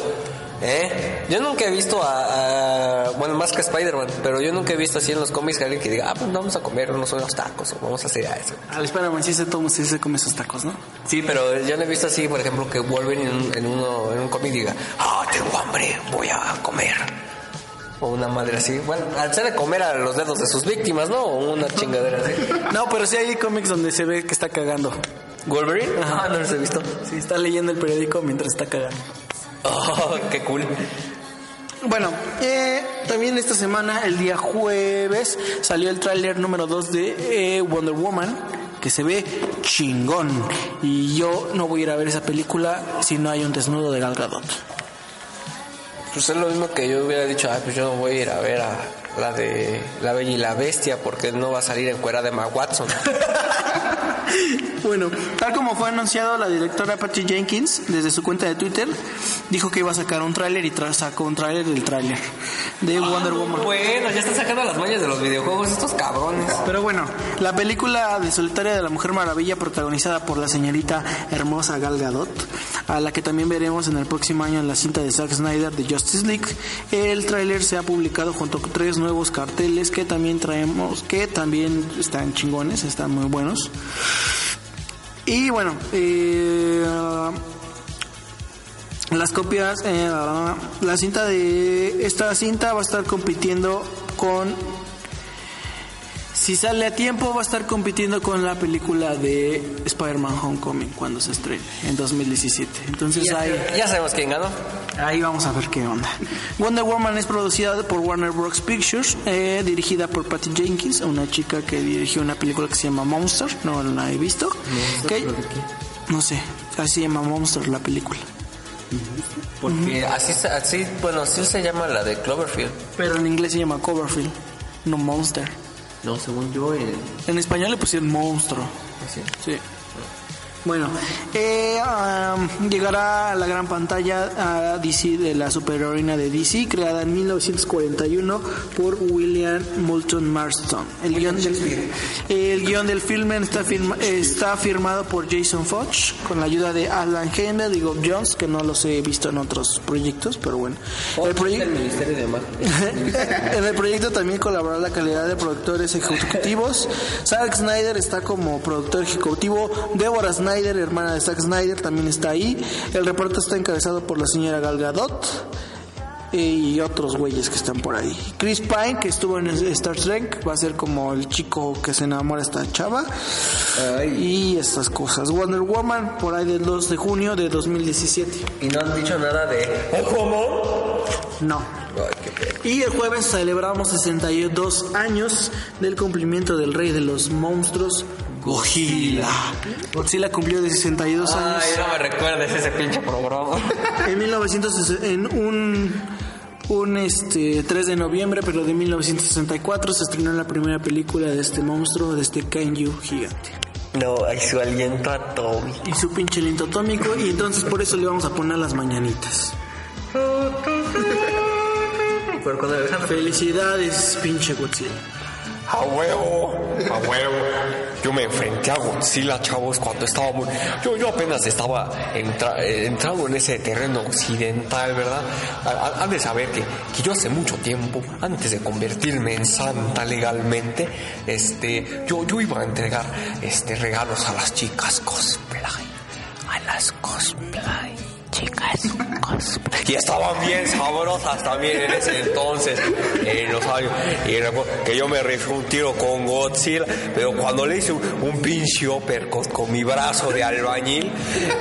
Speaker 3: ¿Eh? Yo nunca he visto a, a- Bueno, más que Spider-Man, pero yo nunca he visto así en los cómics que alguien que diga, ah, pues vamos a comer unos, unos tacos o vamos a hacer eso.
Speaker 2: Al Spider-Man sí se toma, sí se come sus tacos, ¿no?
Speaker 3: Sí, pero yo no he visto así, por ejemplo, que Wolverine en un, en uno, en un cómic diga, ah, tengo hambre, voy a comer. O una madre así. Bueno, al ser de comer a los dedos de sus víctimas, ¿no? O una chingadera así. [laughs]
Speaker 2: No, pero sí hay cómics donde se ve que está cagando.
Speaker 3: ¿Wolverine? Ah, no los he visto.
Speaker 2: Sí, está leyendo el periódico mientras está cagando.
Speaker 3: Oh, qué cool.
Speaker 2: Bueno, eh, también esta semana, el día jueves, salió el tráiler número 2 de eh, Wonder Woman, que se ve chingón. Y yo no voy a ir a ver esa película si no hay un desnudo de Gal Gadot.
Speaker 3: Pues es lo mismo que yo hubiera dicho, ay, pues yo no voy a ir a ver a la de La Bella y la Bestia porque no va a salir en cuera de Ma Watson. [laughs]
Speaker 2: Bueno, tal como fue anunciado, la directora Patty Jenkins, desde su cuenta de Twitter, dijo que iba a sacar un tráiler y tra- sacó un tráiler del tráiler de Wonder Woman.
Speaker 3: Bueno, ya están sacando las mañas de los videojuegos estos cabrones.
Speaker 2: Pero bueno, la película de Solitaria de la Mujer Maravilla, protagonizada por la señorita hermosa Gal Gadot, a la que también veremos en el próximo año en la cinta de Zack Snyder de Justice League, el tráiler se ha publicado junto con tres nuevos carteles que también traemos, que también están chingones, están muy buenos. Y bueno, eh, las copias, eh, la cinta de esta cinta va a estar compitiendo con si sale a tiempo va a estar compitiendo con la película de Spider-Man Homecoming cuando se estrene en 2017. Entonces
Speaker 3: Ya,
Speaker 2: ahí,
Speaker 3: ya sabemos quién ganó.
Speaker 2: ahí vamos a ver qué onda. Wonder Woman es producida por Warner Bros. Pictures, eh, dirigida por Patty Jenkins, una chica que dirigió una película que se llama Monster, no la he visto. No sé, así se llama Monster la película.
Speaker 3: Porque así, se- así, bueno, así se llama la de Cloverfield.
Speaker 2: Pero en inglés se llama Coverfield, no Monster.
Speaker 3: No, según yo, el...
Speaker 2: En español le pusieron monstruo. Sí. Bueno, eh, um, llegará a la gran pantalla a DC de la superheroína de DC, creada en 1941 por William Moulton Marston. El guion del, el guion del filme está, firma- está firmado por Jason Foch con la ayuda de Alan Henry y Bob Jones, que no los he visto en otros proyectos, pero bueno. El [laughs] en el proyecto también colaboró la calidad de productores ejecutivos. Zack Snyder está como productor ejecutivo. Deborah Snyder, hermana de Zack Snyder, también está ahí. El reparto está encabezado por la señora Gal Gadot eh, y otros güeyes que están por ahí. Chris Pine, que estuvo en Star Trek, va a ser como el chico que se enamora de esta chava. Y estas cosas. Wonder Woman, por ahí del 2 de junio de 2017.
Speaker 3: Y no han dicho nada de... ¿Cómo?
Speaker 2: No.
Speaker 3: Ay.
Speaker 2: Y el jueves celebramos 62 años del cumplimiento del rey de los monstruos, Godzilla. Godzilla cumplió de 62 años.
Speaker 3: Ay, no me recuerdes ese pinche programa.
Speaker 2: En 1960, en un un este 3 de noviembre, pero de 1964 se estrenó la primera película de este monstruo, de este kaiju gigante.
Speaker 3: No, hay su aliento a Toby.
Speaker 2: Y su pinche lento atómico y entonces por eso le vamos a poner las mañanitas. [laughs]
Speaker 3: Pero cuando
Speaker 2: Felicidades, pinche Godzilla.
Speaker 10: A huevo, a huevo. Yo me enfrenté a Godzilla, chavos, cuando estaba muy... Yo, yo apenas estaba eh, entrando en ese terreno occidental, ¿verdad? Ha- ha- Han de saber que, que yo hace mucho tiempo, antes de convertirme en santa legalmente, este, yo, yo iba a entregar este, regalos a las chicas cosplay. A las cosplay. Chicas. [laughs] Y estaban bien sabrosas también en ese entonces, en los años. Y que yo me rifé un tiro con Godzilla, pero cuando le hice un, un pinche uppercut con mi brazo de albañil,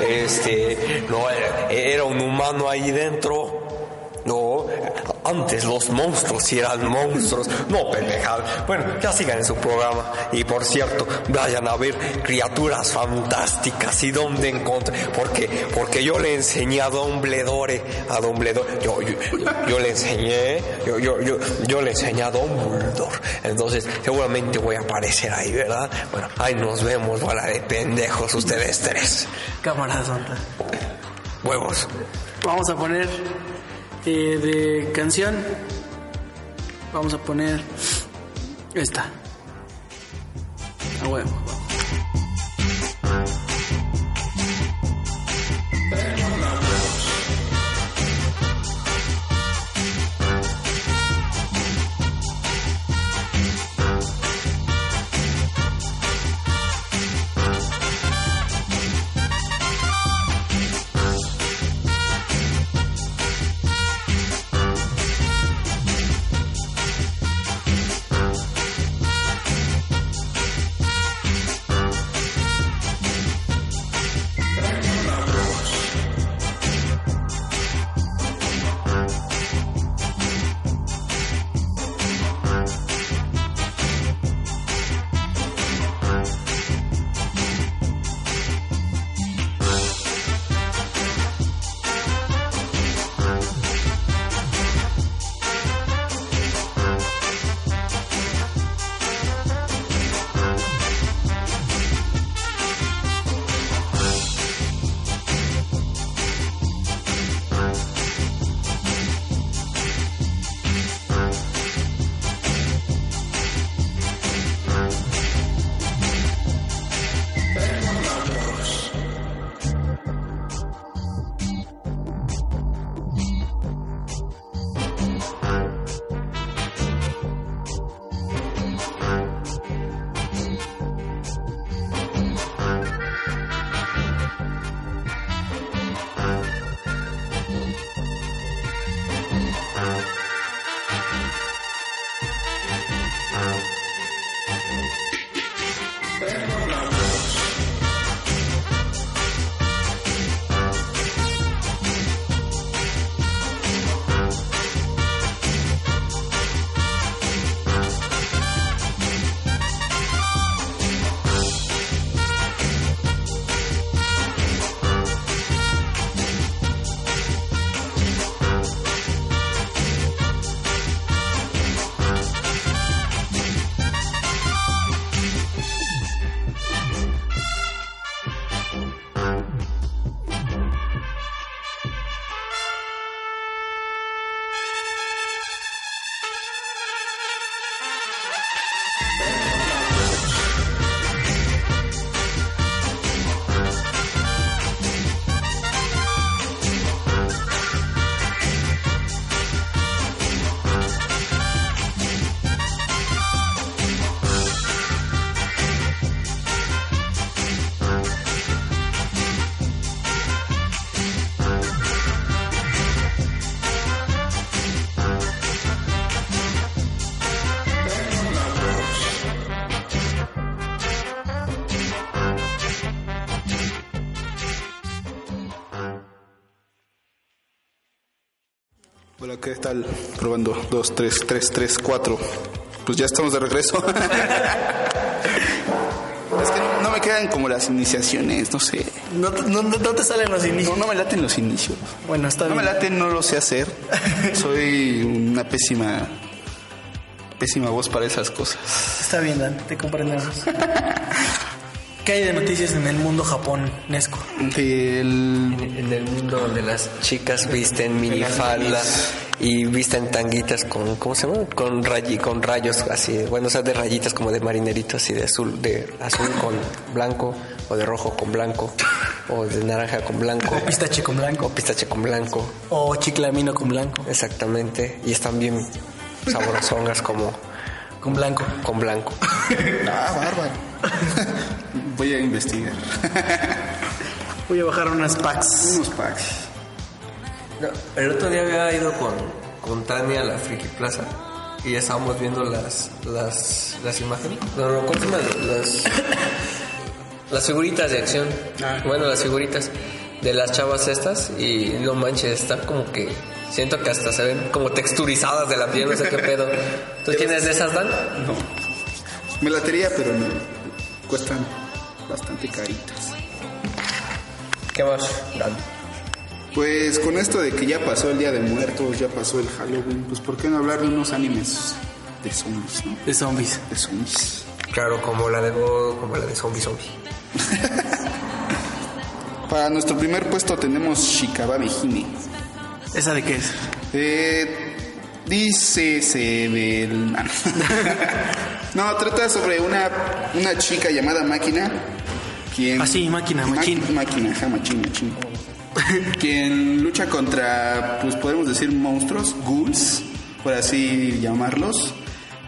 Speaker 10: este, no, era un humano ahí dentro. No, antes los monstruos sí eran monstruos, no pendejada. Bueno, ya sigan en su programa. Y por cierto, vayan a ver criaturas fantásticas y dónde encontré. Porque, porque yo le enseñé a Dumbledore, a Dumbledore, yo, yo, yo le enseñé, yo, yo, yo, yo le enseñé a Dumbledore. Entonces, seguramente voy a aparecer ahí, ¿verdad? Bueno, ahí nos vemos, bola de pendejos, ustedes tres.
Speaker 2: Cámara santa.
Speaker 10: Huevos.
Speaker 2: Vamos a poner de canción. Vamos a poner esta. A huevo.
Speaker 4: Tal? Probando. Dos, tres, tres, tres, cuatro. Pues ya estamos de regreso. [laughs] es que no, me quedan como las iniciaciones, no sé.
Speaker 2: No, no, no te salen los inicios.
Speaker 4: No, no me laten los inicios.
Speaker 2: Bueno, está
Speaker 4: No me
Speaker 2: bien.
Speaker 4: laten, no lo sé hacer. [laughs] Soy una pésima, pésima voz para esas cosas.
Speaker 2: Está bien, Dan, te comprendemos. [laughs] ¿Qué hay de noticias en el mundo japonesco?
Speaker 4: El...
Speaker 3: En el mundo donde las chicas visten minifaldas y visten tanguitas con, ¿cómo se llama? Con, rayi- con rayos así, bueno, o sea, de rayitas como de marinerito, así de azul, de azul con blanco, o de rojo con blanco, o de naranja con blanco,
Speaker 2: Pistache con blanco.
Speaker 3: o pistache con blanco,
Speaker 2: O chiclamino con blanco.
Speaker 3: exactamente, y están bien sabrosongas como
Speaker 2: Con blanco.
Speaker 3: con blanco. [laughs]
Speaker 4: Ah, bárbaro. [laughs] Voy a investigar.
Speaker 2: Voy a bajar unas packs.
Speaker 4: Unos packs.
Speaker 3: No, el otro día había ido con, con Tania a la Friki Plaza y ya estábamos viendo las las, las imágenes. No, no, ¿cómo se llama? Las, las figuritas de acción. Bueno, las figuritas de las chavas estas y no manches, están como que siento que hasta se ven como texturizadas de la piel, no sé qué pedo. ¿Tú [laughs] tienes de esas, Dan?
Speaker 4: No. Me latería, pero no. Cuestan bastante caritas.
Speaker 3: ¿Qué más, Dan?
Speaker 4: Pues con esto de que ya pasó el Día de Muertos, ya pasó el Halloween, pues ¿por qué no hablar de unos animes de zombies, no?
Speaker 2: De zombies.
Speaker 4: De zombies.
Speaker 3: Claro, como la de como la de Zombie Zombie. [laughs]
Speaker 4: Para nuestro primer puesto tenemos Shikaba Hime.
Speaker 2: ¿Esa de qué es?
Speaker 4: Eh, dice se ve el- no. no, trata sobre una, una chica llamada Máquina. Quien,
Speaker 2: Ah, sí, Máquina,
Speaker 4: Ma-
Speaker 2: Machín.
Speaker 4: Máquina, ajá, Machín, Machín. [laughs] quien lucha contra, pues podemos decir monstruos, ghouls, por así llamarlos.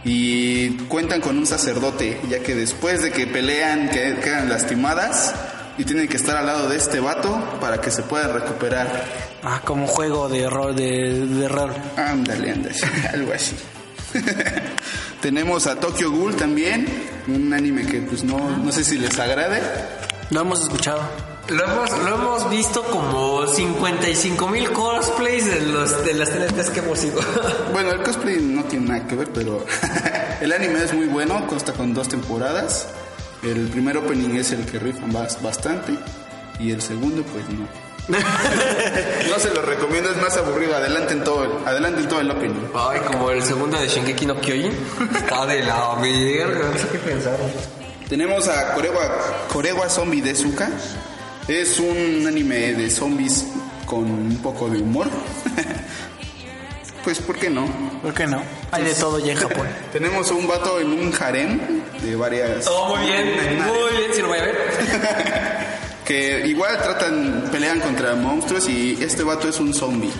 Speaker 4: Y cuentan con un sacerdote, ya que después de que pelean, que quedan lastimadas y tienen que estar al lado de este vato para que se puedan recuperar.
Speaker 2: Ah, como juego de rol, de, de rol.
Speaker 4: Ándale, ándale, [laughs] algo así. [laughs] Tenemos a Tokyo Ghoul también, un anime que pues no, no sé si les agrade.
Speaker 2: Lo hemos escuchado.
Speaker 3: Lo hemos, lo hemos visto como 55 mil cosplays de, los, de las TNTs que hemos ido. [laughs]
Speaker 4: Bueno, el cosplay no tiene nada que ver, pero [laughs] el anime es muy bueno, consta con dos temporadas. El primer opening es el que rifan bas- bastante y el segundo pues no. No se lo recomiendo, es más aburrido. Adelante en todo el, adelante en todo el opening.
Speaker 3: Ay, como el segundo de Shingeki no Kyojin. Está de la verga, no sé qué pensar.
Speaker 4: Tenemos a Korewa, Korewa Zombie Desuka. Es un anime de zombies con un poco de humor. [laughs] pues, ¿por qué no?
Speaker 2: ¿Por qué no? Hay de todo ya en [laughs] Japón.
Speaker 4: Tenemos a un vato en un harem de varias...
Speaker 3: Oh, muy bien, muy bien, si lo voy a ver. [laughs]
Speaker 4: que igual tratan, pelean contra monstruos y este vato es un zombie.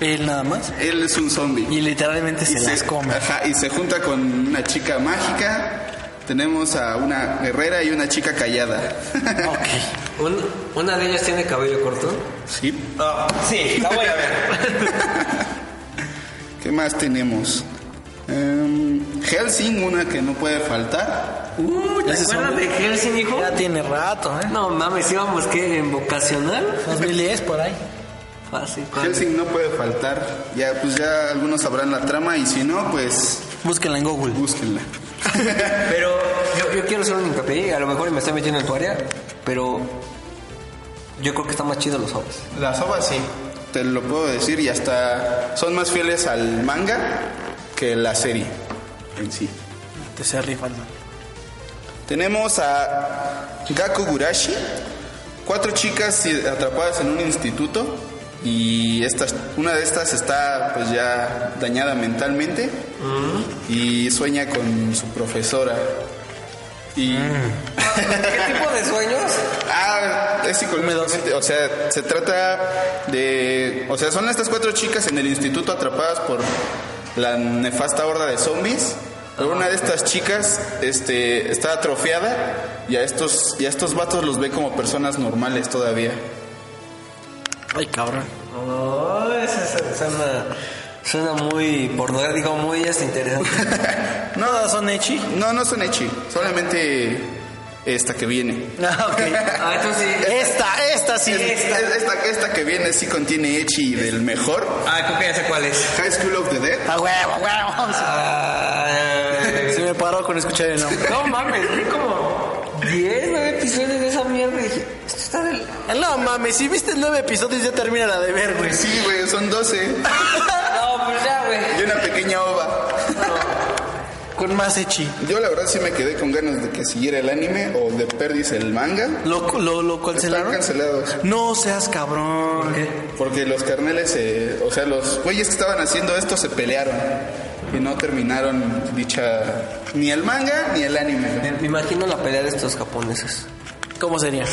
Speaker 2: Él nada más.
Speaker 4: Él es un zombie.
Speaker 2: Y literalmente se
Speaker 4: Y
Speaker 2: las come.
Speaker 4: ajá, y se junta con una chica mágica. Tenemos a una guerrera y una chica callada. [laughs]
Speaker 2: Ok.
Speaker 3: Un- una de ellas tiene cabello corto.
Speaker 4: sí.
Speaker 3: sí, la voy a ver. [laughs]
Speaker 4: ¿Qué más tenemos? Em, Helsing, una que no puede faltar.
Speaker 3: Uh, ¿te acuerdas de Helsing, hijo?
Speaker 2: Ya tiene rato, ¿eh?
Speaker 3: No mames, íbamos que en vocacional.
Speaker 2: 2010 por ahí.
Speaker 3: Fácil. ¿cuál?
Speaker 4: Helsing no puede faltar. Ya, pues ya algunos sabrán la trama y si no, pues
Speaker 2: Búsquenla en Google.
Speaker 4: búsquenla. [laughs]
Speaker 3: Pero yo, yo quiero hacer un hincapié, a lo mejor me estoy metiendo en tu área, pero yo creo que están más chidos los ovas.
Speaker 4: Las ovas sí. Te lo puedo decir y hasta son más fieles al manga que la serie en sí.
Speaker 2: Te se rifan.
Speaker 4: Tenemos a Gaku Gurashi, cuatro chicas atrapadas en un instituto y estas, una de estas está pues ya dañada mentalmente y sueña con su profesora. Y [laughs]
Speaker 3: ¿Qué tipo de sueños?
Speaker 4: Ah, es psicológicamente, o sea, se trata de, o sea, son estas cuatro chicas en el instituto atrapadas por la nefasta horda de zombies. Una de estas chicas, este, está atrofiada y a estos, y a estos vatos los ve como personas normales todavía.
Speaker 2: Ay, cabrón.
Speaker 3: Oh, eso su- suena, suena muy pornográfico, muy este, interesante. [laughs]
Speaker 4: No, son echi. No, no son echi. Solamente esta que viene.
Speaker 2: Ah, ok.
Speaker 3: Ah, entonces.
Speaker 2: Esta, esta sí.
Speaker 4: Es- es- esta, esta que viene sí contiene Echi del mejor.
Speaker 3: Ah, creo que ya sé cuál es.
Speaker 4: High School of the Dead.
Speaker 2: A huevo, a huevo. Se me paró con escuchar el nombre.
Speaker 3: No mames, vi como 10, 9 episodios de esa mierda y dije, esto está del...
Speaker 2: No mames, si viste nueve episodios ya termina la de ver, güey.
Speaker 4: Sí, güey, son 12. [laughs]
Speaker 3: No, pues ya, güey.
Speaker 4: Y una pequeña ova.
Speaker 2: Con más echi.
Speaker 4: Yo la verdad sí me quedé con ganas de que siguiera el anime o de perdis el manga.
Speaker 2: ¿Lo, lo, lo
Speaker 4: Están
Speaker 2: cancelaron?
Speaker 4: cancelados.
Speaker 2: No seas cabrón.
Speaker 4: Porque los carneles, eh, o sea, los güeyes que estaban haciendo esto se pelearon. Y no terminaron dicha. Ni el manga ni el anime.
Speaker 3: Me, me imagino la pelea de estos japoneses.
Speaker 2: ¿Cómo sería?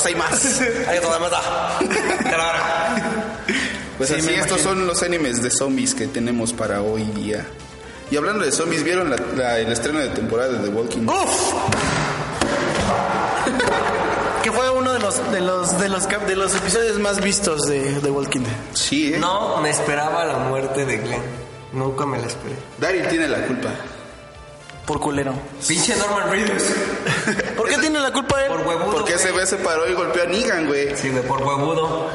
Speaker 2: [laughs]
Speaker 4: Arigato gozaimasu. Pues
Speaker 2: Sí,
Speaker 4: así, estos son los animes de zombies que tenemos para hoy día. Y hablando de zombies, ¿vieron la- la- el estreno de temporada de The Walking Dead?
Speaker 2: ¡Uf! [laughs] Que fue uno de los de los de los de los episodios más vistos de, de Walking Dead.
Speaker 4: Sí, ¿eh?
Speaker 3: No me esperaba la muerte de Glenn. Nunca me la esperé.
Speaker 4: Daryl tiene la culpa.
Speaker 2: Por culero.
Speaker 3: Pinche Norman Reedus. [laughs]
Speaker 2: ¿Por qué tiene la culpa él?
Speaker 3: Por huevudo.
Speaker 4: Porque ese
Speaker 3: güey.
Speaker 4: se paró y golpeó a Negan, güey.
Speaker 3: Sí, güey, por huevudo.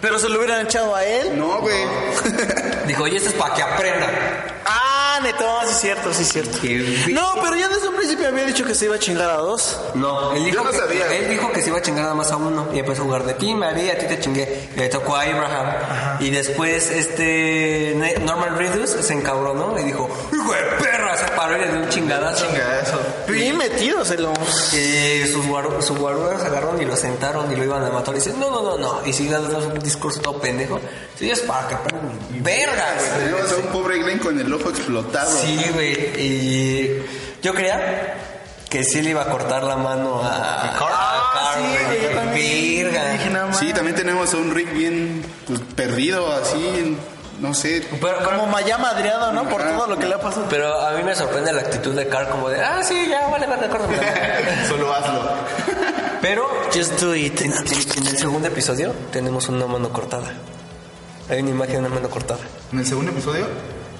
Speaker 2: Pero se lo hubieran echado a él.
Speaker 4: No, güey.
Speaker 3: Dijo, oye, esto es para que aprenda.
Speaker 2: Ah, neto, sí es cierto, sí es cierto. No, pero ya desde un principio había dicho que se iba a chingar a dos.
Speaker 3: No, él dijo,
Speaker 4: Yo no
Speaker 3: que,
Speaker 4: sabía.
Speaker 3: él dijo que se iba a chingar nada más a uno y empezó a jugar de ti, María, a ti te chingué. Y le tocó a Abraham. Y después este Norman Reedus se encabronó y dijo, hijo de perra, se paró y le dio un chingadazo.
Speaker 4: Chingadazo.
Speaker 2: Bien metidos en los...
Speaker 3: Y sus, guaru- sus guaruras agarraron y lo sentaron y lo iban a matar. Y dice, no, no, no, no. Y sigue dando un discurso todo pendejo. Sí, es para que aprendan. Verga, güey.
Speaker 4: Tenemos a un pobre Glenn con el ojo explotado.
Speaker 3: Sí, güey. Y yo creía que sí le iba a cortar la mano a, a Carl, güey,
Speaker 2: yo también. No,
Speaker 4: Sí, también tenemos a un Rick bien pues, perdido, así, no sé.
Speaker 3: Pero, pero-
Speaker 2: Como Maya madreado, ¿no? Por todo lo que le ha pasado.
Speaker 3: pero a mí me sorprende la actitud de Carl como de, ah, sí, ya, vale, vale, mano". [laughs]
Speaker 4: Solo hazlo.
Speaker 3: Pero
Speaker 2: Just do it.
Speaker 3: en, en- en el segundo episodio tenemos una mano cortada. Hay una imagen de una mano cortada.
Speaker 4: En el segundo episodio,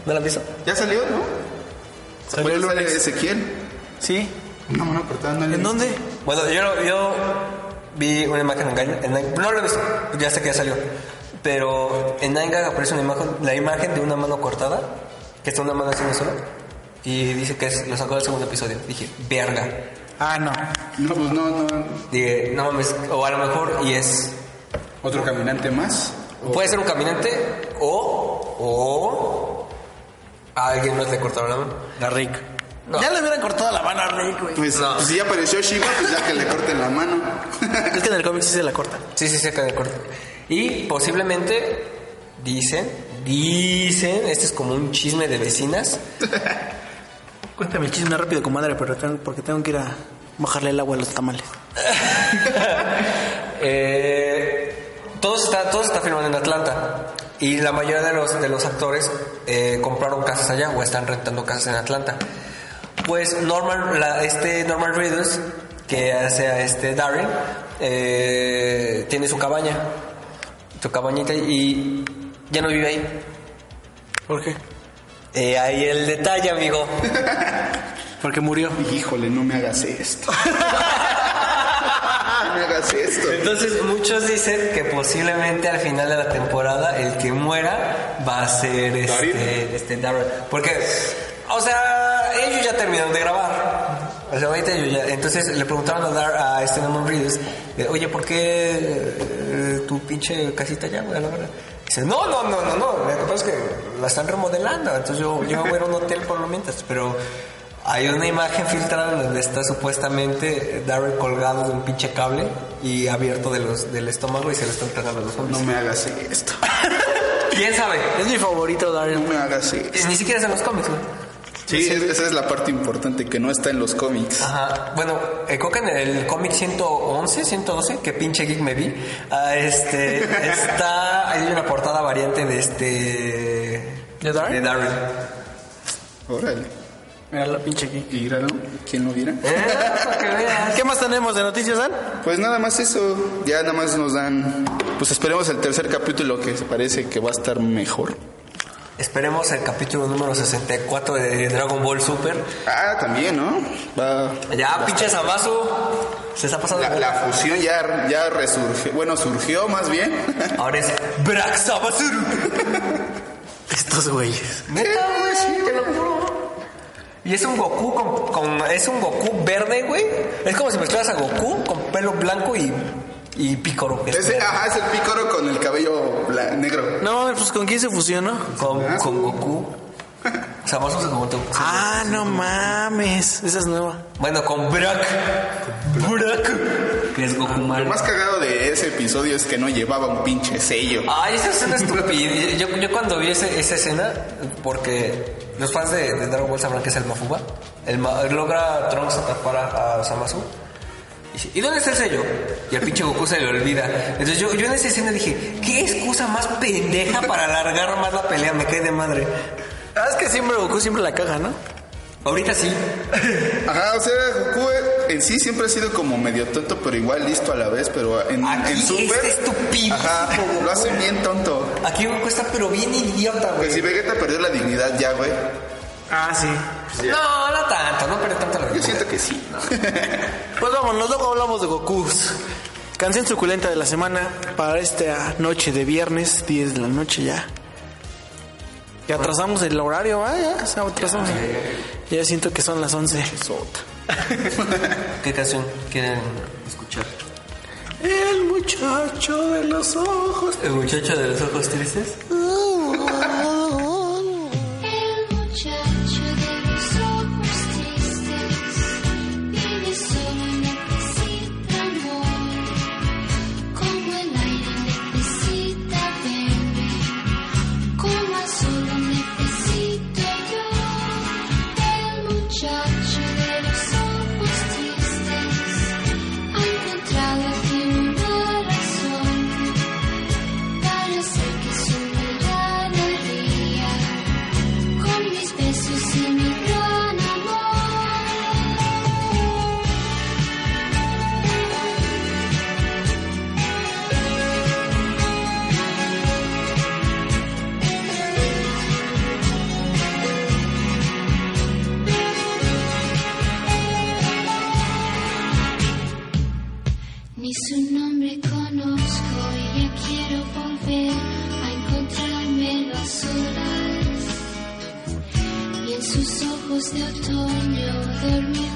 Speaker 3: ¿No la has visto?
Speaker 4: ya salió, ¿no?
Speaker 2: Salió el lunes.
Speaker 4: Ezequiel.
Speaker 2: Sí.
Speaker 4: No, no, cortada, no le
Speaker 2: ¿En dónde?
Speaker 3: Bueno, yo, yo vi una imagen en no lo he visto, ya sé que ya salió. Pero en Nine aparece una imagen, la imagen de una mano cortada, que está una mano haciendo solo, y dice que es, lo sacó del segundo episodio. Dije, verga.
Speaker 2: Ah, no.
Speaker 4: No, pues no, no.
Speaker 3: Dije, no mames, o a lo mejor, y es,
Speaker 4: Otro caminante más.
Speaker 3: puede ser un caminante, o, o, a alguien más le cortaron la mano.
Speaker 2: La Rick.
Speaker 3: No.
Speaker 2: Ya le hubieran cortado la mano a Rick, güey.
Speaker 4: Pues,
Speaker 3: No.
Speaker 4: pues si ya apareció Shiva, pues ya que le corten la mano.
Speaker 2: Es que en el cómic sí se la corta.
Speaker 3: Sí, sí, sí, acá de corte. Y posiblemente, dicen, dicen, este es como un chisme de vecinas, [laughs]
Speaker 2: Cuéntame el chisme rápido, comadre, pero tengo- porque tengo que ir a mojarle el agua a los tamales. [laughs]
Speaker 3: Eh, todo, está, todo se está filmando en Atlanta. Y la mayoría de los, de los actores eh, compraron casas allá o están rentando casas en Atlanta. Pues Norman, la- este Norman Reedus, que hace a este Darren, eh, tiene su cabaña, su cabañita y ya no vive ahí.
Speaker 2: ¿Por qué?
Speaker 3: Eh, ahí el detalle, amigo. [laughs]
Speaker 2: Porque murió.
Speaker 4: Híjole, no me hagas esto. [laughs] hagas esto.
Speaker 3: Entonces muchos dicen que posiblemente al final de la temporada el que muera va a ser este, este Darren. Porque, o sea, ellos ya terminaron de grabar. O sea, ahorita ellos ya. Entonces le preguntaron a, Dar, a este Norman Reedus, eh, oye, ¿por qué eh, tu pinche casita ya, güey, la verdad? Dice, no, no, no, no, no. Lo que pasa es que la están remodelando. Entonces yo, yo voy a ir a un hotel por lo mientras. Pero hay una imagen filtrada donde está supuestamente Darren colgado de un pinche cable y abierto de los, del estómago y se le están tragando los
Speaker 4: No
Speaker 3: zombies.
Speaker 4: me hagas esto. [laughs]
Speaker 3: ¿Quién sabe?
Speaker 2: Es mi favorito, Daryl.
Speaker 4: No me hagas esto.
Speaker 3: Ni siquiera es en los cómics, ¿no?
Speaker 4: Sí, es- esa es la parte importante que no está en los cómics.
Speaker 3: Ajá. Bueno, eh, creo que en el cómic 111, 112, que pinche geek me vi, ah, este, [laughs] está, hay una portada variante de este...
Speaker 2: ¿De Darren?
Speaker 3: De Darren.
Speaker 4: Órale.
Speaker 2: Mira la pinche aquí.
Speaker 4: Míralo, ¿quién lo viera?
Speaker 2: ¿Qué más tenemos de noticias, Dan?
Speaker 4: Pues nada más eso, ya nada más nos dan, pues esperemos el tercer capítulo que se parece que va a estar mejor.
Speaker 3: Esperemos el capítulo número 64 de Dragon Ball Super.
Speaker 4: Ah, también, ¿no? Va,
Speaker 3: Ya, pinche Zamasu. Se está pasando.
Speaker 4: la, la fusión ya, ya resurgió, bueno, surgió más bien. [laughs]
Speaker 3: Ahora es Brax Zamasuru. [laughs]
Speaker 2: Estos güeyes.
Speaker 3: Neta, güey, te lo juro. Y es un Goku con, con- Es un Goku verde, güey. Es como si mezclaras a Goku con pelo blanco y. Y Picoro.
Speaker 4: Ese, ajá, es el pícoro con el cabello negro.
Speaker 2: No, pues ¿con quién se fusionó?
Speaker 3: Con, con Goku. Zamasu se como tú.
Speaker 2: Ah, no mames. Esa es nueva.
Speaker 3: Bueno, con Brak. Brak. Que es Goku
Speaker 4: Lo más cagado de ese episodio es que no llevaba un pinche sello.
Speaker 3: Ay, esa escena [laughs] estúpida. Yo, yo cuando vi ese- esa escena, porque los fans de, de Dragon Ball sabrán que es el Mafuba, el ma- logra Trunks atrapar a, a dice, ¿y dónde está el sello? Y al pinche Goku se le olvida. Entonces yo, yo en esa escena dije, ¿qué excusa más pendeja para alargar más la pelea? Me cae de madre.
Speaker 2: Ah, es que siempre Goku siempre la caga, ¿no?
Speaker 3: Ahorita sí. [laughs]
Speaker 4: Ajá, o sea, Goku en sí siempre ha sido como medio tonto, pero igual listo a la vez, pero en,
Speaker 3: Aquí
Speaker 4: en Super...
Speaker 3: es estupidísimo,
Speaker 4: Ajá, lo hacen bien tonto.
Speaker 3: Aquí Goku está pero bien idiota,
Speaker 4: Pues
Speaker 3: güey.
Speaker 4: si Vegeta perdió la dignidad ya, güey.
Speaker 2: Ah, sí.
Speaker 3: No, no tanto, no perdió tanto la
Speaker 4: Yo
Speaker 3: vida.
Speaker 4: siento que sí. [laughs]
Speaker 2: Pues vámonos, luego hablamos de Goku. Canción suculenta de la semana para esta noche de viernes, 10 de la noche ya. Ya atrasamos el horario, ¿va? Ya, o sea, atrasamos. Ya siento que son las 11. Sota. [laughs]
Speaker 3: ¿Qué canción quieren escuchar?
Speaker 2: El muchacho de los ojos.
Speaker 3: ¿El muchacho de los ojos tristes?
Speaker 8: De otoño dormir